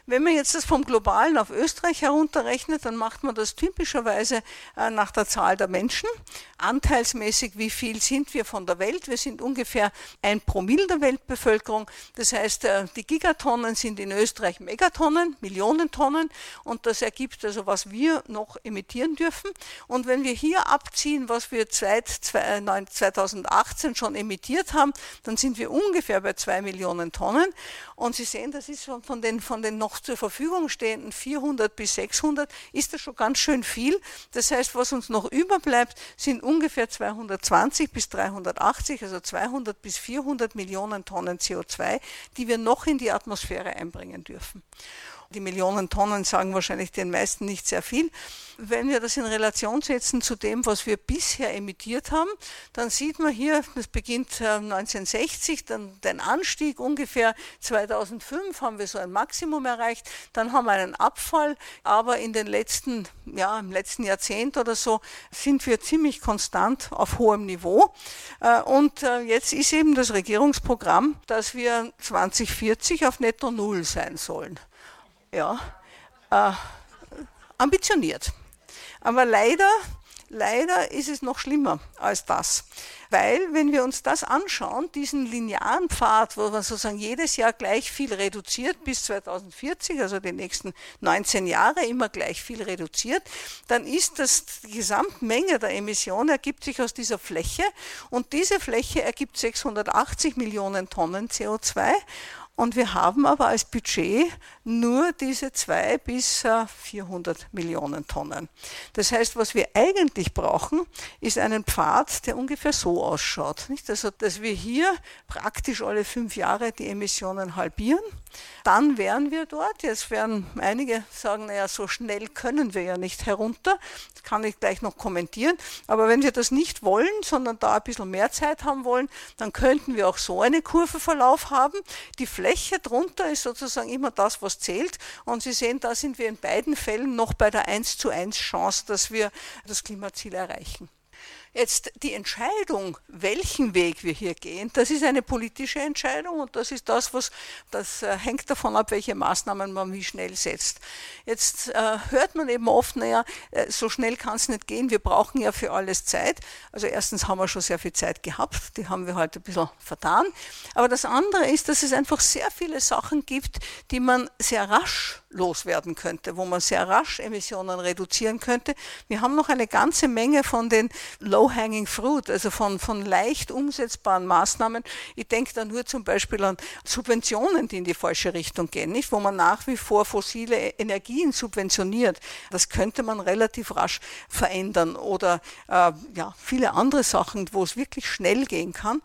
Wenn man jetzt das vom globalen auf Österreich herunterrechnet, dann macht man das typischerweise äh, nach der Zahl der Menschen. Anteilsmäßig, wie viel sind wir von der Welt? Wir sind ungefähr ein Promille der Weltbevölkerung. Das heißt, äh, die Gigatonnen sind in Österreich Megatonnen, Millionen Tonnen. Und das ergibt also, was wir noch emittieren dürfen. Und wenn wir hier abziehen, was wir seit 2018 schon emittiert haben, dann sind wir ungefähr bei zwei Millionen Tonnen. Und Sie sehen, das ist von den, von den noch zur Verfügung stehenden 400 bis 600, ist das schon ganz schön viel. Das heißt, was uns noch überbleibt, sind ungefähr 220 bis 380, also 200 bis 400 Millionen Tonnen CO2, die wir noch in die Atmosphäre einbringen dürfen. Die Millionen Tonnen sagen wahrscheinlich den meisten nicht sehr viel. Wenn wir das in Relation setzen zu dem, was wir bisher emittiert haben, dann sieht man hier, das beginnt 1960, äh, dann den Anstieg ungefähr 2005 haben wir so ein Maximum erreicht, dann haben wir einen Abfall, aber in den letzten, ja, im letzten Jahrzehnt oder so sind wir ziemlich konstant auf hohem Niveau. Äh, und äh, jetzt ist eben das Regierungsprogramm, dass wir 2040 auf Netto Null sein sollen ja, äh, ambitioniert. Aber leider, leider ist es noch schlimmer als das. Weil, wenn wir uns das anschauen, diesen linearen Pfad, wo man sozusagen jedes Jahr gleich viel reduziert bis 2040, also die nächsten 19 Jahre immer gleich viel reduziert, dann ist das die Gesamtmenge der Emissionen ergibt sich aus dieser Fläche und diese Fläche ergibt 680 Millionen Tonnen CO2 Und wir haben aber als Budget nur diese zwei bis 400 Millionen Tonnen. Das heißt, was wir eigentlich brauchen, ist einen Pfad, der ungefähr so ausschaut. Also, dass wir hier praktisch alle fünf Jahre die Emissionen halbieren. Dann wären wir dort. Jetzt werden einige sagen, naja, so schnell können wir ja nicht herunter. Das kann ich gleich noch kommentieren. Aber wenn wir das nicht wollen, sondern da ein bisschen mehr Zeit haben wollen, dann könnten wir auch so einen Kurvenverlauf haben. Die Fläche drunter ist sozusagen immer das, was zählt. Und Sie sehen, da sind wir in beiden Fällen noch bei der 1 zu 1 Chance, dass wir das Klimaziel erreichen. Jetzt die Entscheidung, welchen Weg wir hier gehen, das ist eine politische Entscheidung und das ist das, was das äh, hängt davon ab, welche Maßnahmen man wie schnell setzt. Jetzt äh, hört man eben oft, naja, äh, so schnell kann es nicht gehen, wir brauchen ja für alles Zeit. Also erstens haben wir schon sehr viel Zeit gehabt, die haben wir heute ein bisschen vertan. Aber das andere ist, dass es einfach sehr viele Sachen gibt, die man sehr rasch loswerden könnte, wo man sehr rasch Emissionen reduzieren könnte. Wir haben noch eine ganze Menge von den low-hanging fruit, also von, von leicht umsetzbaren Maßnahmen. Ich denke da nur zum Beispiel an Subventionen, die in die falsche Richtung gehen, nicht? wo man nach wie vor fossile Energien subventioniert. Das könnte man relativ rasch verändern oder äh, ja, viele andere Sachen, wo es wirklich schnell gehen kann.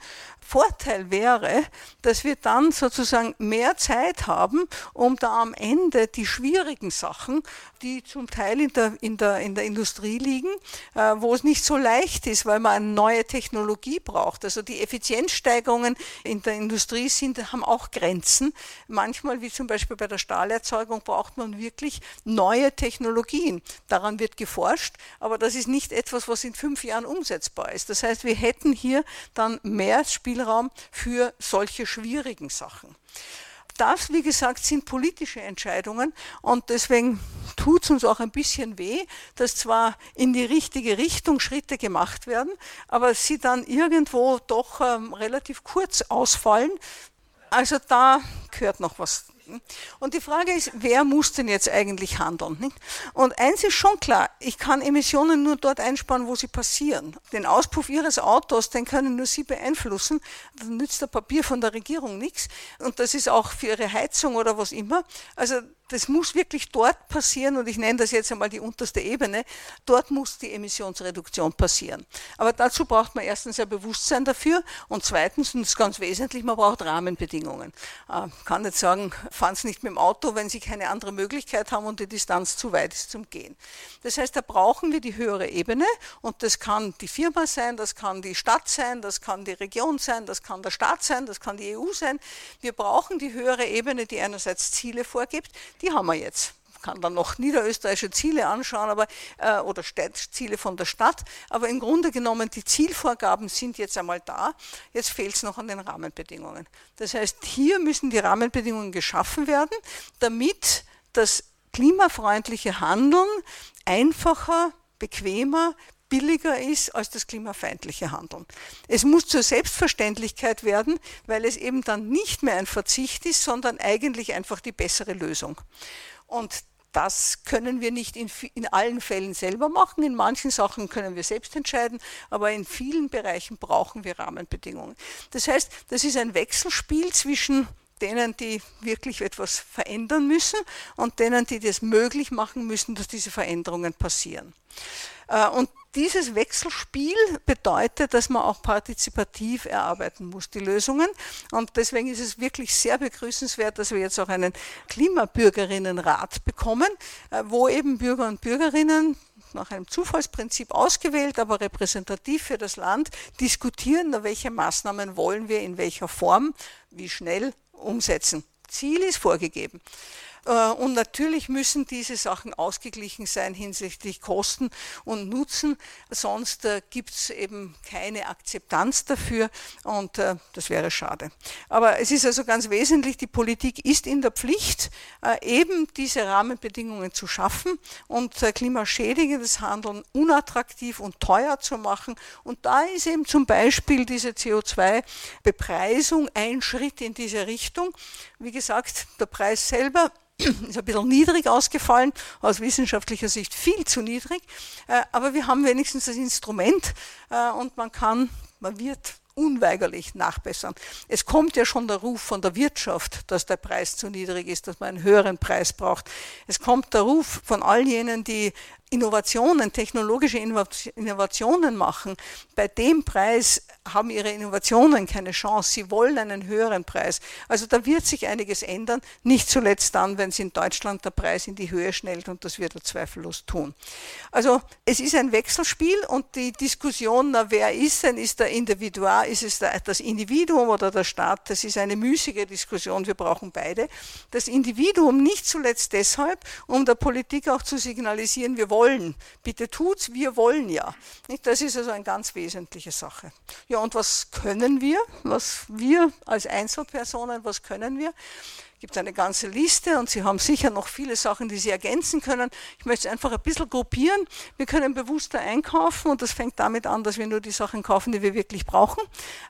Vorteil wäre, dass wir dann sozusagen mehr Zeit haben, um da am Ende die schwierigen Sachen, die zum Teil in der, in der, in der Industrie liegen, äh, wo es nicht so leicht ist, weil man eine neue Technologie braucht. Also die Effizienzsteigerungen in der Industrie sind, haben auch Grenzen. Manchmal, wie zum Beispiel bei der Stahlerzeugung, braucht man wirklich neue Technologien. Daran wird geforscht, aber das ist nicht etwas, was in fünf Jahren umsetzbar ist. Das heißt, wir hätten hier dann mehr Spiel Spielraum für solche schwierigen Sachen. Das, wie gesagt, sind politische Entscheidungen und deswegen tut es uns auch ein bisschen weh, dass zwar in die richtige Richtung Schritte gemacht werden, aber sie dann irgendwo doch ähm, relativ kurz ausfallen. Also da gehört noch was und die Frage ist, wer muss denn jetzt eigentlich handeln? Und eins ist schon klar, ich kann Emissionen nur dort einsparen, wo sie passieren. Den Auspuff Ihres Autos, den können nur Sie beeinflussen. Dann nützt der Papier von der Regierung nichts. Und das ist auch für Ihre Heizung oder was immer. Also das muss wirklich dort passieren und ich nenne das jetzt einmal die unterste Ebene. Dort muss die Emissionsreduktion passieren. Aber dazu braucht man erstens ein Bewusstsein dafür und zweitens, und das ist ganz wesentlich, man braucht Rahmenbedingungen. Ich äh, kann nicht sagen, fahren Sie nicht mit dem Auto, wenn Sie keine andere Möglichkeit haben und die Distanz zu weit ist zum Gehen. Das heißt, da brauchen wir die höhere Ebene und das kann die Firma sein, das kann die Stadt sein, das kann die Region sein, das kann der Staat sein, das kann die EU sein. Wir brauchen die höhere Ebene, die einerseits Ziele vorgibt, die haben wir jetzt kann dann noch niederösterreichische Ziele anschauen, aber, äh, oder Ziele von der Stadt. Aber im Grunde genommen, die Zielvorgaben sind jetzt einmal da. Jetzt fehlt es noch an den Rahmenbedingungen. Das heißt, hier müssen die Rahmenbedingungen geschaffen werden, damit das klimafreundliche Handeln einfacher, bequemer, billiger ist als das klimafeindliche Handeln. Es muss zur Selbstverständlichkeit werden, weil es eben dann nicht mehr ein Verzicht ist, sondern eigentlich einfach die bessere Lösung. Und das können wir nicht in, in, allen Fällen selber machen. In manchen Sachen können wir selbst entscheiden, aber in vielen Bereichen brauchen wir Rahmenbedingungen. Das heißt, das ist ein Wechselspiel zwischen denen, die wirklich etwas verändern müssen und denen, die das möglich machen müssen, dass diese Veränderungen passieren. Äh, und dieses Wechselspiel bedeutet, dass man auch partizipativ erarbeiten muss, die Lösungen. Und deswegen ist es wirklich sehr begrüßenswert, dass wir jetzt auch einen Klimabürgerinnenrat bekommen, äh, wo eben Bürger und Bürgerinnen nach einem Zufallsprinzip ausgewählt, aber repräsentativ für das Land diskutieren, welche Maßnahmen wollen wir in welcher Form, wie schnell umsetzen. Ziel ist vorgegeben. Äh, und natürlich müssen diese Sachen ausgeglichen sein hinsichtlich Kosten und Nutzen, sonst äh, gibt es eben keine Akzeptanz dafür und äh, das wäre schade. Aber es ist also ganz wesentlich, die Politik ist in der Pflicht, eben diese Rahmenbedingungen zu schaffen und klimaschädigendes Handeln unattraktiv und teuer zu machen. Und da ist eben zum Beispiel diese CO2-Bepreisung ein Schritt in diese Richtung. Wie gesagt, der Preis selber [CLEARS THROAT] ist ein bisschen niedrig ausgefallen, aus wissenschaftlicher Sicht viel zu niedrig, äh, aber wir haben wenigstens das Instrument äh, und man kann, man wird unweigerlich nachbessern. Es kommt ja schon der Ruf von der Wirtschaft, dass der Preis zu niedrig ist, dass man einen höheren Preis braucht. Es kommt der Ruf von all jenen, die Innovationen, technologische Innovationen machen, bei dem Preis haben ihre Innovationen keine Chance. Sie wollen einen höheren Preis. Also da wird sich einiges ändern, nicht zuletzt dann, wenn es in Deutschland der Preis in die Höhe schnellt und das wird er zweifellos tun. Also es ist ein Wechselspiel und die Diskussion, na, wer ist denn, ist der Individuar, ist es das Individuum oder der Staat, das ist eine müßige Diskussion, wir brauchen beide. Das Individuum nicht zuletzt deshalb, um der Politik auch zu signalisieren, wir wollen. Bitte tut's, wir wollen ja. Das ist also eine ganz wesentliche Sache. Ja, und was können wir? Was wir als Einzelpersonen, was können wir? Gibt eine ganze Liste und Sie haben sicher noch viele Sachen, die Sie ergänzen können. Ich möchte es einfach ein bisschen gruppieren. Wir können bewusster einkaufen und das fängt damit an, dass wir nur die Sachen kaufen, die wir wirklich brauchen.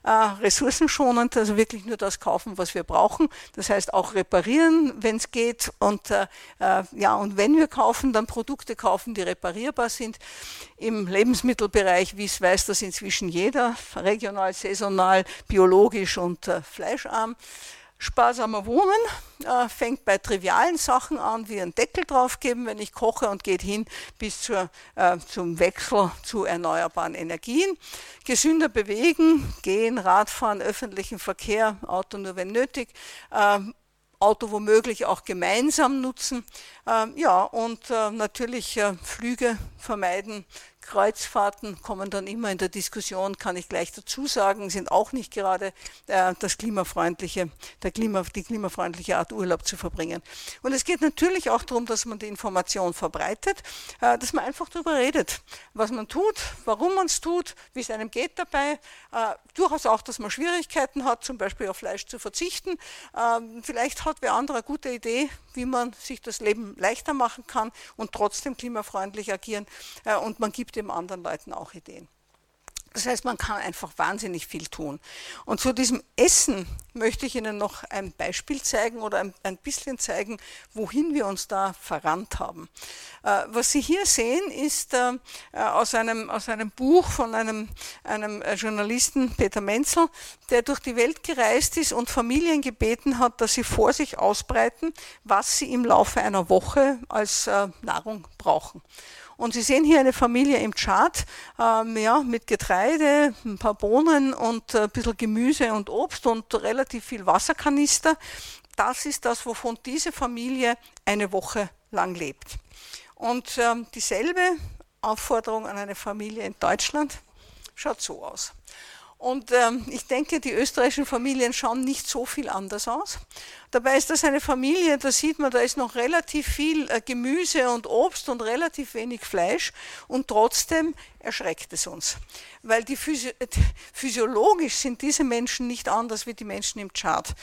Äh, ressourcenschonend, also wirklich nur das kaufen, was wir brauchen. Das heißt auch reparieren, wenn es geht. Und äh, äh, ja, und wenn wir kaufen, dann Produkte kaufen, die reparierbar sind. Im Lebensmittelbereich, wie es weiß das inzwischen jeder, regional, saisonal, biologisch und äh, fleischarm. Sparsamer Wohnen äh, fängt bei trivialen Sachen an, wie einen Deckel draufgeben, wenn ich koche und geht hin bis zur, äh, zum Wechsel zu erneuerbaren Energien. Gesünder bewegen, gehen, Radfahren, öffentlichen Verkehr, Auto nur wenn nötig. Äh, Auto womöglich auch gemeinsam nutzen. Ähm, ja, und äh, natürlich äh, Flüge vermeiden, Kreuzfahrten kommen dann immer in der Diskussion, kann ich gleich dazu sagen, sind auch nicht gerade äh, das klimafreundliche, der Klima, die klimafreundliche Art Urlaub zu verbringen. Und es geht natürlich auch darum, dass man die Information verbreitet, äh, dass man einfach darüber redet, was man tut, warum man es tut, wie es einem geht dabei. Äh, durchaus auch, dass man Schwierigkeiten hat, zum Beispiel auf Fleisch zu verzichten. Ähm, vielleicht hat wer andere gute Idee, wie man sich das Leben leichter machen kann und trotzdem klimafreundlich agieren. Äh, und man gibt dem anderen Leuten auch Ideen. Das heißt, man kann einfach wahnsinnig viel tun. Und zu diesem Essen möchte ich Ihnen noch ein Beispiel zeigen oder ein, ein bisschen zeigen, wohin wir uns da verrannt haben. Äh, was Sie hier sehen, ist äh, aus, einem, aus einem Buch von einem, einem Journalisten, Peter Menzel, der durch die Welt gereist ist und Familien gebeten hat, dass sie vor sich ausbreiten, was sie im Laufe einer Woche als äh, Nahrung brauchen. Und Sie sehen hier eine Familie im Chart ähm, ja, mit Getreide, ein paar Bohnen und äh, ein bisschen Gemüse und Obst und relativ viel Wasserkanister. Das ist das, wovon diese Familie eine Woche lang lebt. Und ähm, dieselbe Aufforderung an eine Familie in Deutschland schaut so aus. Und ähm, ich denke, die österreichischen Familien schauen nicht so viel anders aus. Dabei ist das eine Familie, da sieht man, da ist noch relativ viel äh, Gemüse und Obst und relativ wenig Fleisch und trotzdem erschreckt es uns. Weil die Physi physiologisch sind diese Menschen nicht anders wie die Menschen im Chart.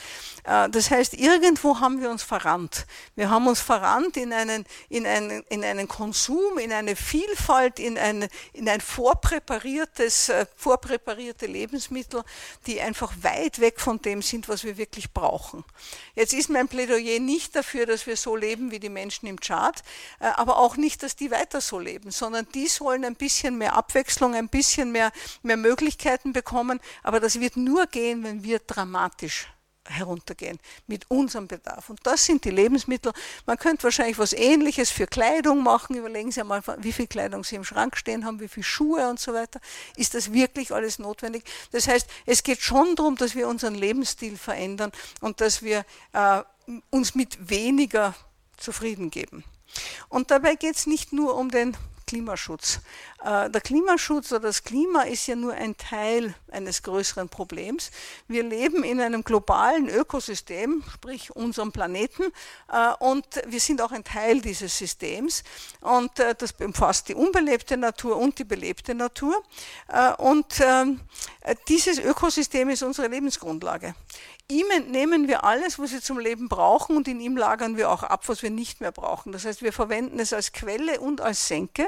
Äh, das heißt, irgendwo haben wir uns verrannt. Wir haben uns verrannt in einen, in einen, in einen Konsum, in eine Vielfalt, in ein, in ein vorpräpariertes, äh, vorpräparierte Lebensmittel, die einfach weit weg von dem sind, was wir wirklich brauchen. Jetzt ist mein Plädoyer nicht dafür, dass wir so leben wie die Menschen im Chart, äh, aber auch nicht, dass die weiter so leben, sondern die sollen ein bisschen mehr Abwechslung, ein bisschen mehr, mehr Möglichkeiten bekommen. Aber das wird nur gehen, wenn wir dramatisch heruntergehen mit unserem Bedarf. Und das sind die Lebensmittel. Man könnte wahrscheinlich was Ähnliches für Kleidung machen. Überlegen Sie einmal, wie viel Kleidung Sie im Schrank stehen haben, wie viele Schuhe und so weiter. Ist das wirklich alles notwendig? Das heißt, es geht schon darum, dass wir unseren Lebensstil verändern und dass wir äh, uns mit weniger zufrieden geben. Und dabei geht es nicht nur um den Klimaschutz. Äh, der Klimaschutz oder das Klima ist ja nur ein Teil eines größeren Problems. Wir leben in einem globalen Ökosystem, sprich unserem Planeten, äh, und wir sind auch ein Teil dieses Systems. Und äh, das umfasst die unbelebte Natur und die belebte Natur. Und ähm, dieses Ökosystem ist unsere Lebensgrundlage ihm entnehmen wir alles, was wir zum Leben brauchen und in ihm lagern wir auch ab, was wir nicht mehr brauchen. Das heißt, wir verwenden es als Quelle und als Senke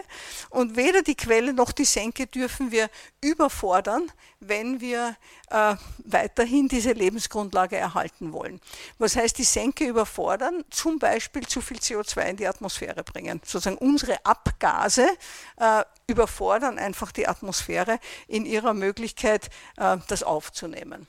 und weder die Quelle noch die Senke dürfen wir überfordern, wenn wir äh, weiterhin diese Lebensgrundlage erhalten wollen. Was heißt die Senke überfordern? Zum Beispiel zu viel CO2 in die Atmosphäre bringen. Sozusagen unsere Abgase äh, überfordern einfach die Atmosphäre in ihrer Möglichkeit, äh, das aufzunehmen.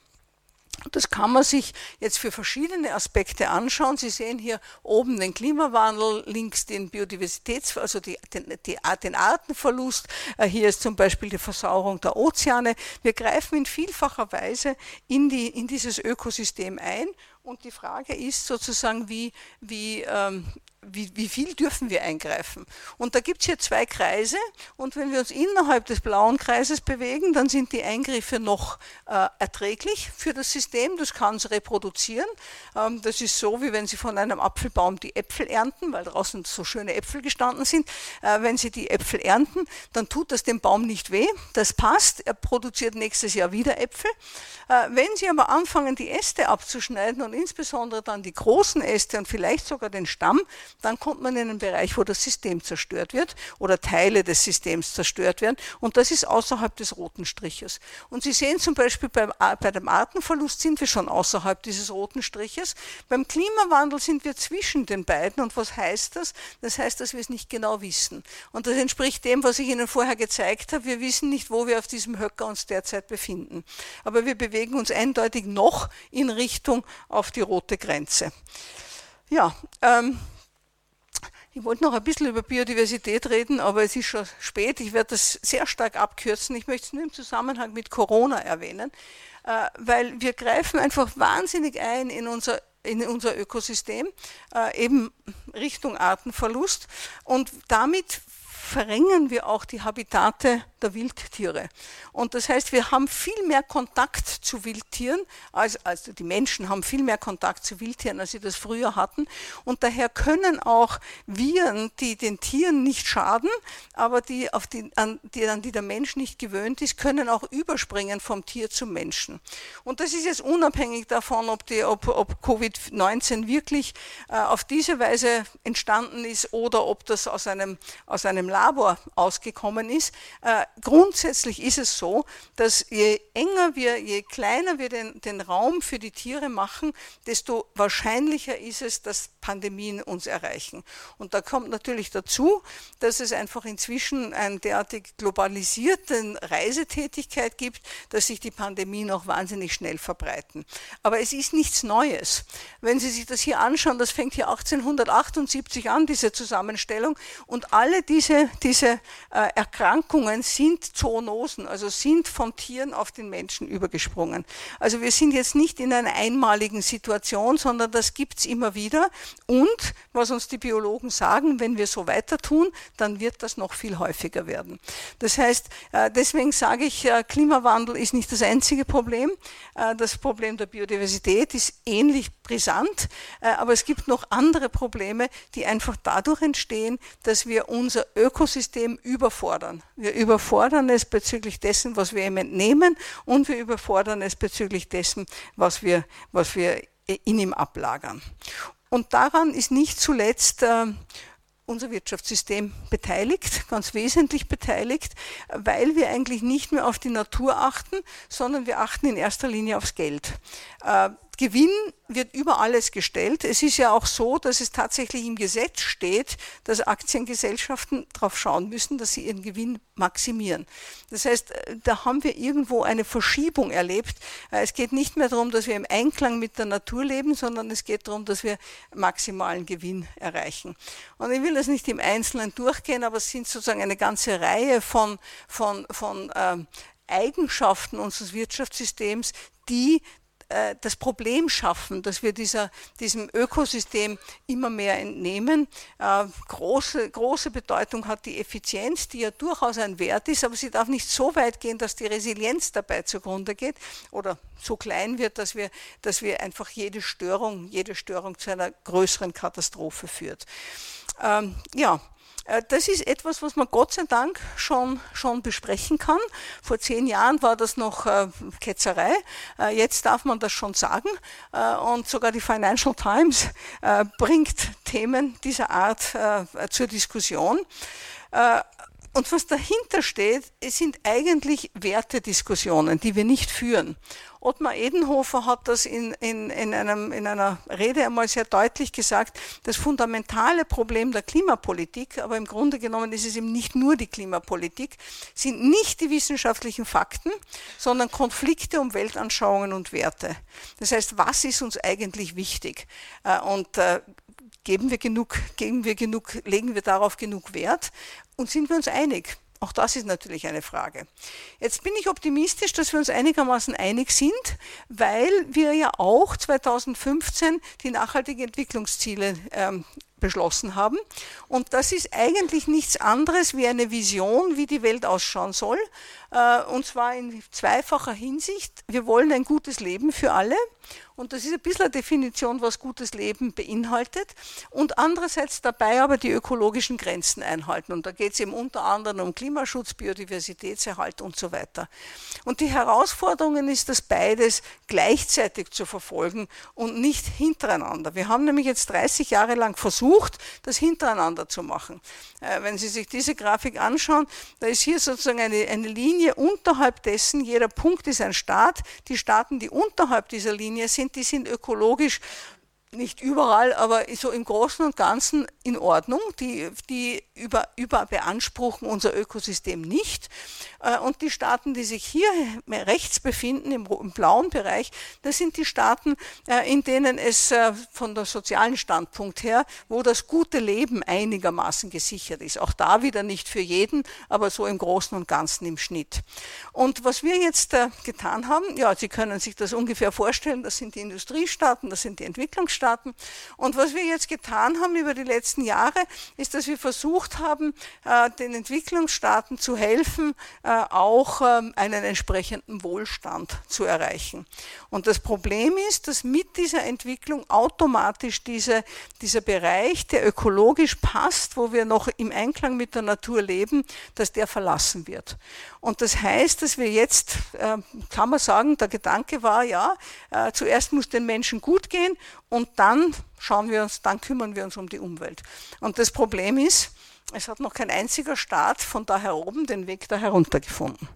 Das kann man sich jetzt für verschiedene Aspekte anschauen. Sie sehen hier oben den Klimawandel, links den Biodiversitäts, also die, den, die, den Artenverlust. Äh, hier ist zum Beispiel die Versauerung der Ozeane. Wir greifen in vielfacher Weise in, die, in dieses Ökosystem ein. Und die Frage ist sozusagen, wie, wie ähm, wie, wie viel dürfen wir eingreifen? Und da gibt es hier zwei Kreise und wenn wir uns innerhalb des blauen Kreises bewegen, dann sind die Eingriffe noch äh, erträglich für das System, das kann es reproduzieren. Ähm, das ist so, wie wenn Sie von einem Apfelbaum die Äpfel ernten, weil draußen so schöne Äpfel gestanden sind. Äh, wenn Sie die Äpfel ernten, dann tut das dem Baum nicht weh, das passt, er produziert nächstes Jahr wieder Äpfel. Äh, wenn Sie aber anfangen, die Äste abzuschneiden und insbesondere dann die großen Äste und vielleicht sogar den Stamm, dann kommt man in einen Bereich, wo das System zerstört wird oder Teile des Systems zerstört werden. Und das ist außerhalb des roten Striches. Und Sie sehen zum Beispiel beim, bei dem Artenverlust sind wir schon außerhalb dieses roten Striches. Beim Klimawandel sind wir zwischen den beiden. Und was heißt das? Das heißt, dass wir es nicht genau wissen. Und das entspricht dem, was ich Ihnen vorher gezeigt habe. Wir wissen nicht, wo wir auf diesem Höcker uns derzeit befinden. Aber wir bewegen uns eindeutig noch in Richtung auf die rote Grenze. Ja, ähm, ich wollte noch ein bisschen über Biodiversität reden, aber es ist schon spät. Ich werde das sehr stark abkürzen. Ich möchte es nur im Zusammenhang mit Corona erwähnen, äh, weil wir greifen einfach wahnsinnig ein in unser in unser Ökosystem, äh, eben Richtung Artenverlust. Und damit verringern wir auch die Habitate der Wildtiere. Und das heißt, wir haben viel mehr Kontakt zu Wildtieren, als, also die Menschen haben viel mehr Kontakt zu Wildtieren, als sie das früher hatten. Und daher können auch Viren, die den Tieren nicht schaden, aber die, auf die, an, die, an die der Mensch nicht gewöhnt ist, können auch überspringen vom Tier zum Menschen. Und das ist jetzt unabhängig davon, ob, ob, ob Covid-19 wirklich äh, auf diese Weise entstanden ist oder ob das aus einem, aus einem Labor ausgekommen ist. Äh, grundsätzlich ist es so, dass je enger wir, je kleiner wir den, den Raum für die Tiere machen, desto wahrscheinlicher ist es, dass Pandemien uns erreichen. Und da kommt natürlich dazu, dass es einfach inzwischen eine derartig globalisierte Reisetätigkeit gibt, dass sich die Pandemien auch wahnsinnig schnell verbreiten. Aber es ist nichts Neues. Wenn Sie sich das hier anschauen, das fängt hier 1878 an, diese Zusammenstellung, und alle diese, diese äh, Erkrankungen sind Zoonosen, also sind von Tieren auf den Menschen übergesprungen. Also wir sind jetzt nicht in einer einmaligen Situation, sondern das gibt es immer wieder. Und was uns die Biologen sagen, wenn wir so weiter tun, dann wird das noch viel häufiger werden. Das heißt, äh, deswegen sage ich, äh, Klimawandel ist nicht das einzige Problem. Das Problem der Biodiversität ist ähnlich brisant, aber es gibt noch andere Probleme, die einfach dadurch entstehen, dass wir unser Ökosystem überfordern. Wir überfordern es bezüglich dessen, was wir ihm entnehmen und wir überfordern es bezüglich dessen, was wir, was wir in ihm ablagern. Und daran ist nicht zuletzt äh, unser Wirtschaftssystem beteiligt, ganz wesentlich beteiligt, weil wir eigentlich nicht mehr auf die Natur achten, sondern wir achten in erster Linie aufs Geld. Äh, Gewinn wird über alles gestellt. Es ist ja auch so, dass es tatsächlich im Gesetz steht, dass Aktiengesellschaften darauf schauen müssen, dass sie ihren Gewinn maximieren. Das heißt, äh, da haben wir irgendwo eine Verschiebung erlebt. Äh, es geht nicht mehr darum, dass wir im Einklang mit der Natur leben, sondern es geht darum, dass wir maximalen Gewinn erreichen. Und ich will das nicht im Einzelnen durchgehen, aber es sind sozusagen eine ganze Reihe von, von, von äh, Eigenschaften unseres Wirtschaftssystems, die das Problem schaffen, dass wir dieser, diesem Ökosystem immer mehr entnehmen. Äh, große, große Bedeutung hat die Effizienz, die ja durchaus ein Wert ist, aber sie darf nicht so weit gehen, dass die Resilienz dabei zugrunde geht oder so klein wird, dass wir, dass wir einfach jede Störung, jede Störung zu einer größeren Katastrophe führt. Ähm, ja, Äh, das ist etwas, was man Gott sei Dank schon, schon besprechen kann. Vor zehn Jahren war das noch äh, Ketzerei. Äh, jetzt darf man das schon sagen. Äh, und sogar die Financial Times äh, bringt Themen dieser Art äh, zur Diskussion. Und was dahinter steht, sind eigentlich Wertediskussionen, die wir nicht führen. Ottmar Edenhofer hat das in, in, in, einem, in einer Rede einmal sehr deutlich gesagt, das fundamentale Problem der Klimapolitik, aber im Grunde genommen ist es eben nicht nur die Klimapolitik, sind nicht die wissenschaftlichen Fakten, sondern Konflikte um Weltanschauungen und Werte. Das heißt, was ist uns eigentlich wichtig? Äh, und äh, geben wir genug, geben wir genug, legen wir darauf genug Wert? Und sind wir uns einig? Auch das ist natürlich eine Frage. Jetzt bin ich optimistisch, dass wir uns einigermaßen einig sind, weil wir ja auch 2015 die nachhaltigen Entwicklungsziele ähm, beschlossen haben. Und das ist eigentlich nichts anderes wie eine Vision, wie die Welt ausschauen soll. Äh, und zwar in zweifacher Hinsicht. Wir wollen ein gutes Leben für alle und das ist ein bisschen eine Definition, was gutes Leben beinhaltet. Und andererseits dabei aber die ökologischen Grenzen einhalten. Und da geht es eben unter anderem um Klimaschutz, Biodiversitätserhalt und so weiter. Und die Herausforderung ist, das beides gleichzeitig zu verfolgen und nicht hintereinander. Wir haben nämlich jetzt 30 Jahre lang versucht, das hintereinander zu machen. Äh, wenn Sie sich diese Grafik anschauen, da ist hier sozusagen eine, eine Linie unterhalb dessen, jeder Punkt ist ein Staat. Die Staaten, die unterhalb dieser Linie sind, sind, die sind ökologisch nicht überall, aber so im Großen und Ganzen in Ordnung. Die, die über, überbeanspruchen unser Ökosystem nicht. Äh, und die Staaten, die sich hier rechts befinden, im, im blauen Bereich, das sind die Staaten, äh, in denen es äh, von der sozialen Standpunkt her, wo das gute Leben einigermaßen gesichert ist. Auch da wieder nicht für jeden, aber so im Großen und Ganzen im Schnitt. Und was wir jetzt getan haben, ja, Sie können sich das ungefähr vorstellen, das sind die Industriestaaten, das sind die Entwicklungsstaaten. Und was wir jetzt getan haben über die letzten Jahre, ist, dass wir versucht haben, den Entwicklungsstaaten zu helfen, äh, auch ähm, einen entsprechenden Wohlstand zu erreichen. Und das Problem ist, dass mit dieser Entwicklung automatisch diese, dieser Bereich, der ökologisch passt, wo wir noch im Einklang mit der Natur leben, dass der verlassen wird. Und das heißt, dass wir jetzt, äh, kann man sagen, der Gedanke war, ja, äh, zuerst muss den Menschen gut gehen und dann schauen wir uns, dann kümmern wir uns um die Umwelt. Und das Problem ist, es hat noch kein einziger Staat von da her oben den Weg da herunter gefunden.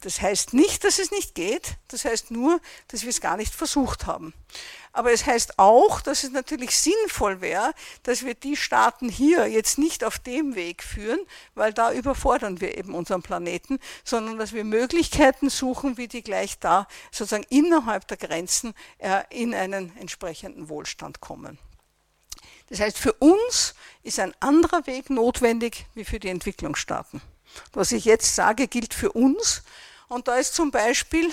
Das heißt nicht, dass es nicht geht, das heißt nur, dass wir es gar nicht versucht haben. Aber es heißt auch, dass es natürlich sinnvoll wäre, dass wir die Staaten hier jetzt nicht auf dem Weg führen, weil da überfordern wir eben unseren Planeten, sondern dass wir Möglichkeiten suchen, wie die gleich da sozusagen innerhalb der Grenzen äh, in einen entsprechenden Wohlstand kommen. Das heißt, für uns ist ein anderer Weg notwendig wie für die Entwicklungsstaaten. Was ich jetzt sage, gilt für uns. Und da ist zum Beispiel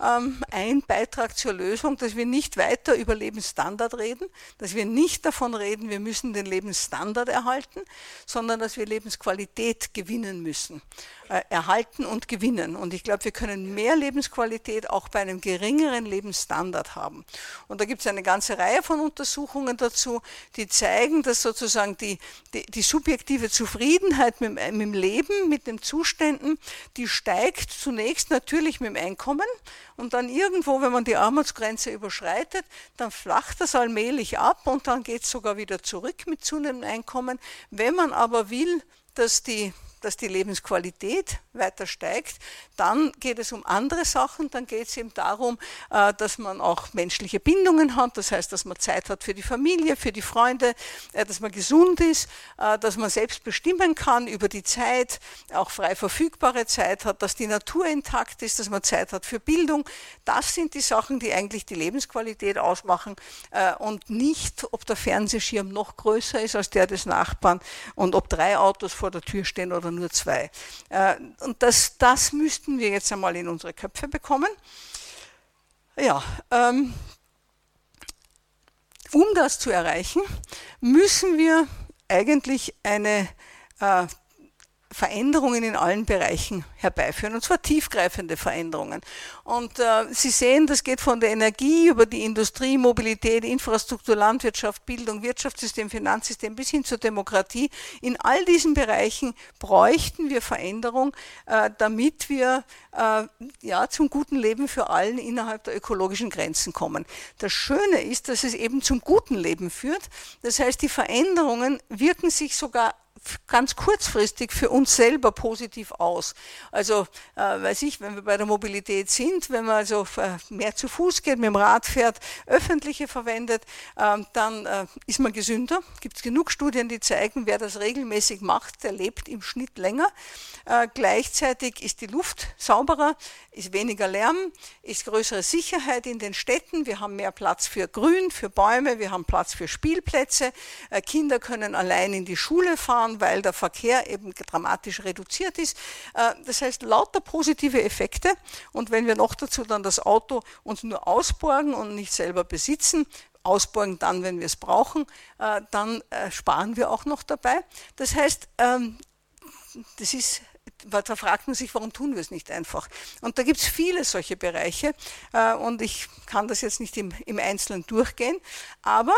ähm, ein Beitrag zur Lösung, dass wir nicht weiter über Lebensstandard reden, dass wir nicht davon reden, wir müssen den Lebensstandard erhalten, sondern dass wir Lebensqualität gewinnen müssen. Äh, erhalten und gewinnen. Und ich glaube, wir können mehr Lebensqualität auch bei einem geringeren Lebensstandard haben. Und da gibt es eine ganze Reihe von Untersuchungen dazu, die zeigen, dass sozusagen die, die, die subjektive Zufriedenheit mit, mit dem Leben, mit den Zuständen, die steigt zunächst natürlich mit dem Einkommen und dann irgendwo, wenn man die Armutsgrenze überschreitet, dann flacht das allmählich ab und dann geht es sogar wieder zurück mit zunehmendem Einkommen. Wenn man aber will, dass die dass die Lebensqualität weiter steigt. Dann geht es um andere Sachen. Dann geht es eben darum, äh, dass man auch menschliche Bindungen hat. Das heißt, dass man Zeit hat für die Familie, für die Freunde, äh, dass man gesund ist, äh, dass man selbst bestimmen kann über die Zeit, auch frei verfügbare Zeit hat, dass die Natur intakt ist, dass man Zeit hat für Bildung. Das sind die Sachen, die eigentlich die Lebensqualität ausmachen und nicht, ob der Fernsehschirm noch größer ist als der des Nachbarn und ob drei Autos vor der Tür stehen oder nur zwei. Und das, das müssten wir jetzt einmal in unsere Köpfe bekommen. Ja, ähm, um das zu erreichen, müssen wir eigentlich eine äh, Veränderungen in allen Bereichen herbeiführen, und zwar tiefgreifende Veränderungen. Und äh, Sie sehen, das geht von der Energie über die Industrie, Mobilität, Infrastruktur, Landwirtschaft, Bildung, Wirtschaftssystem, Finanzsystem bis hin zur Demokratie. In all diesen Bereichen bräuchten wir Veränderung, äh, damit wir äh, ja, zum guten Leben für allen innerhalb der ökologischen Grenzen kommen. Das Schöne ist, dass es eben zum guten Leben führt. Das heißt, die Veränderungen wirken sich sogar ganz kurzfristig für uns selber positiv aus. Also äh, weiß ich, wenn wir bei der Mobilität sind, wenn man also mehr zu Fuß geht, mit dem Rad fährt, öffentliche verwendet, äh, dann äh, ist man gesünder. Gibt genug Studien, die zeigen, wer das regelmäßig macht, der lebt im Schnitt länger. Äh, gleichzeitig ist die Luft sauberer, ist weniger Lärm, ist größere Sicherheit in den Städten. Wir haben mehr Platz für Grün, für Bäume, wir haben Platz für Spielplätze. Äh, Kinder können allein in die Schule fahren, weil der Verkehr eben dramatisch reduziert ist. Äh, das heißt, lauter positive Effekte. Und wenn wir noch dazu dann das Auto uns nur ausborgen und nicht selber besitzen, ausborgen dann, wenn wir es brauchen, äh, dann sparen wir auch noch dabei. Das heißt, ähm, das ist da fragt man sich, warum tun wir es nicht einfach? Und da gibt es viele solche Bereiche und ich kann das jetzt nicht im, im Einzelnen durchgehen, aber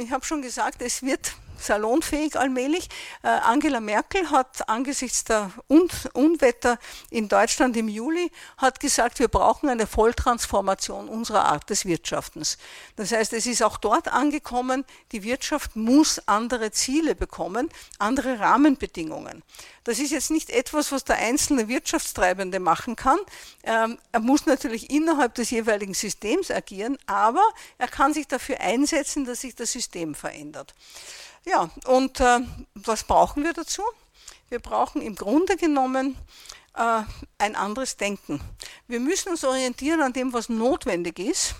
ich habe schon gesagt, es wird salonfähig allmählich. Äh, Angela Merkel hat angesichts der Un Unwetter in Deutschland im Juli hat gesagt, wir brauchen eine Volltransformation unserer Art des Wirtschaftens. Das heißt, es ist auch dort angekommen, die Wirtschaft muss andere Ziele bekommen, andere Rahmenbedingungen. Das ist jetzt nicht etwas, was der einzelne Wirtschaftstreibende machen kann. Ähm, er muss natürlich innerhalb des jeweiligen Systems agieren, aber er kann sich dafür einsetzen, dass sich das System verändert. Ja, und äh, was brauchen wir dazu? Wir brauchen im Grunde genommen äh, ein anderes Denken. Wir müssen uns orientieren an dem, was notwendig ist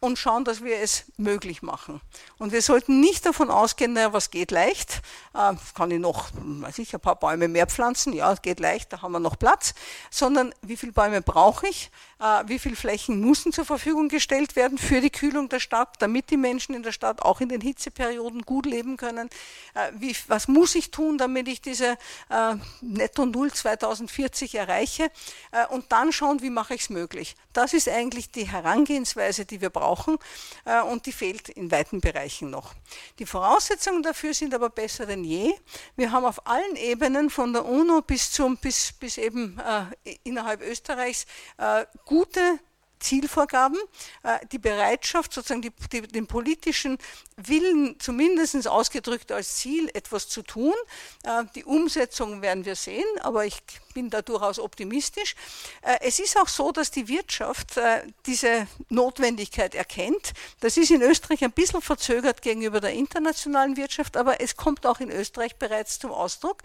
und schauen, dass wir es möglich machen. Und wir sollten nicht davon ausgehen, naja, was geht leicht, äh, kann ich noch, weiß ich, ein paar Bäume mehr pflanzen, ja, geht leicht, da haben wir noch Platz, sondern wie viele Bäume brauche ich, äh, wie viele Flächen müssen zur Verfügung gestellt werden für die Kühlung der Stadt, damit die Menschen in der Stadt auch in den Hitzeperioden gut leben können, äh, wie, was muss ich tun, damit ich diese Netto Null 2040 erreiche? Und dann schauen, wie mache ich es möglich. Das ist eigentlich die Herangehensweise, die wir brauchen brauchen äh, und die fehlt in weiten Bereichen noch. Die Voraussetzungen dafür sind aber besser denn je. Wir haben auf allen Ebenen von der UNO bis zum bis, bis eben äh, innerhalb Österreichs äh, gute Zielvorgaben, äh, die Bereitschaft, sozusagen die, die, den politischen Willen zumindest ausgedrückt als Ziel, etwas zu tun. Äh, die Umsetzung werden wir sehen, aber ich bin da durchaus optimistisch. Äh, es ist auch so, dass die Wirtschaft diese Notwendigkeit erkennt. Das ist in Österreich ein bisschen verzögert gegenüber der internationalen Wirtschaft, aber es kommt auch in Österreich bereits zum Ausdruck.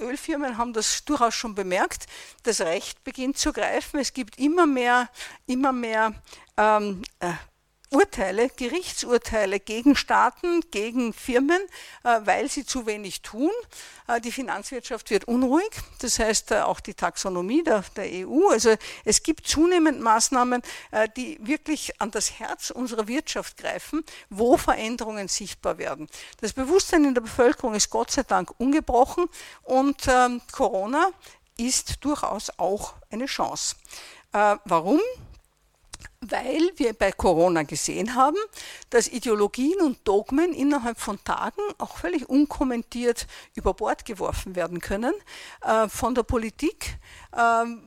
Ölfirmen haben das durchaus schon bemerkt. Das Recht beginnt zu greifen. Es gibt immer mehr, immer mehr ähm, äh, Urteile, Gerichtsurteile gegen Staaten, gegen Firmen, äh, weil sie zu wenig tun. Äh, die Finanzwirtschaft wird unruhig, das heißt äh, auch die Taxonomie der, der EU. Also es gibt zunehmend Maßnahmen, die wirklich an das Herz unserer Wirtschaft greifen, wo Veränderungen sichtbar werden. Das Bewusstsein in der Bevölkerung ist Gott sei Dank ungebrochen und ähm, Corona ist durchaus auch eine Chance. Warum? Weil wir bei Corona gesehen haben, dass Ideologien und Dogmen innerhalb von Tagen auch völlig unkommentiert über Bord geworfen werden können äh, von der Politik. Ähm,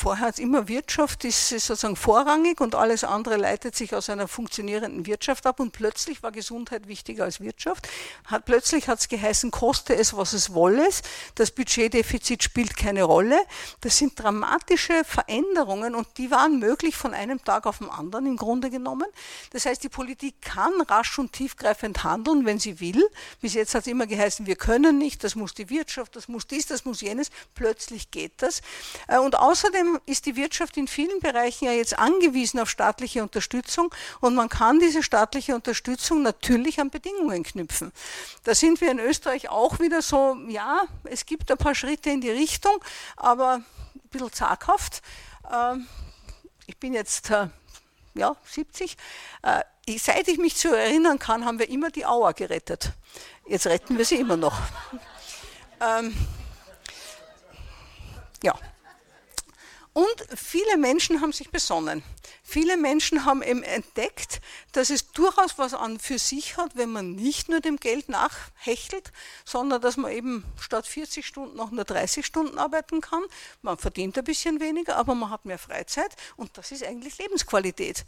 vorher hat immer Wirtschaft ist sozusagen vorrangig und alles andere leitet sich aus einer funktionierenden Wirtschaft ab und plötzlich war Gesundheit wichtiger als Wirtschaft. Hat, plötzlich hat es geheißen, koste es, was es wolle. Das Budgetdefizit spielt keine Rolle. Das sind dramatische Veränderungen und die waren möglich von einem Tag auf den anderen im Grunde genommen. Das heißt, die Politik kann rasch und tiefgreifend handeln, wenn sie will. Bis jetzt hat es immer geheißen, wir können nicht, das muss die Wirtschaft, das muss dies, das muss jenes. Plötzlich geht das. Äh, und außerdem ist die Wirtschaft in vielen Bereichen ja jetzt angewiesen auf staatliche Unterstützung und man kann diese staatliche Unterstützung natürlich an Bedingungen knüpfen. Da sind wir in Österreich auch wieder so, ja, es gibt ein paar Schritte in die Richtung, aber ein bisschen zaghaft. Ähm, ich bin jetzt äh, ja, 70. Äh, seit ich mich zu erinnern kann, haben wir immer die Auer gerettet. Jetzt retten wir sie immer noch. Ja. Und viele Menschen haben sich besonnen. Viele Menschen haben eben entdeckt, dass es durchaus was an für sich hat, wenn man nicht nur dem Geld nachhechelt, sondern dass man eben statt 40 Stunden noch nur 30 Stunden arbeiten kann. Man verdient ein bisschen weniger, aber man hat mehr Freizeit und das ist eigentlich Lebensqualität.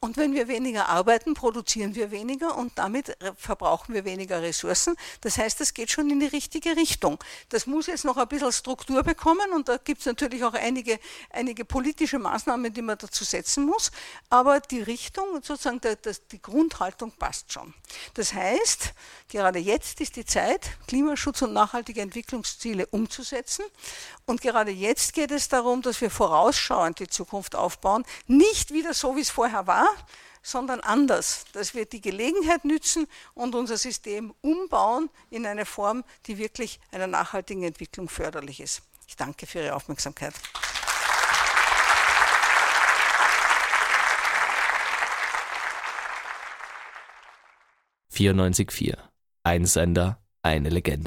Und wenn wir weniger arbeiten, produzieren wir weniger und damit verbrauchen wir weniger Ressourcen. Das heißt, das geht schon in die richtige Richtung. Das muss jetzt noch ein bisschen Struktur bekommen und da gibt es natürlich auch einige, einige politische Maßnahmen, die man dazu setzen muss. Aber die Richtung, sozusagen der, der, die Grundhaltung passt schon. Das heißt, gerade jetzt ist die Zeit, Klimaschutz und nachhaltige Entwicklungsziele umzusetzen. Und gerade jetzt geht es darum, dass wir vorausschauend die Zukunft aufbauen, nicht wieder so, wie es vorher war, sondern anders, dass wir die Gelegenheit nützen und unser System umbauen in eine Form, die wirklich einer nachhaltigen Entwicklung förderlich ist. Ich danke für Ihre Aufmerksamkeit. »94.4. Ein Sender, eine Legende«.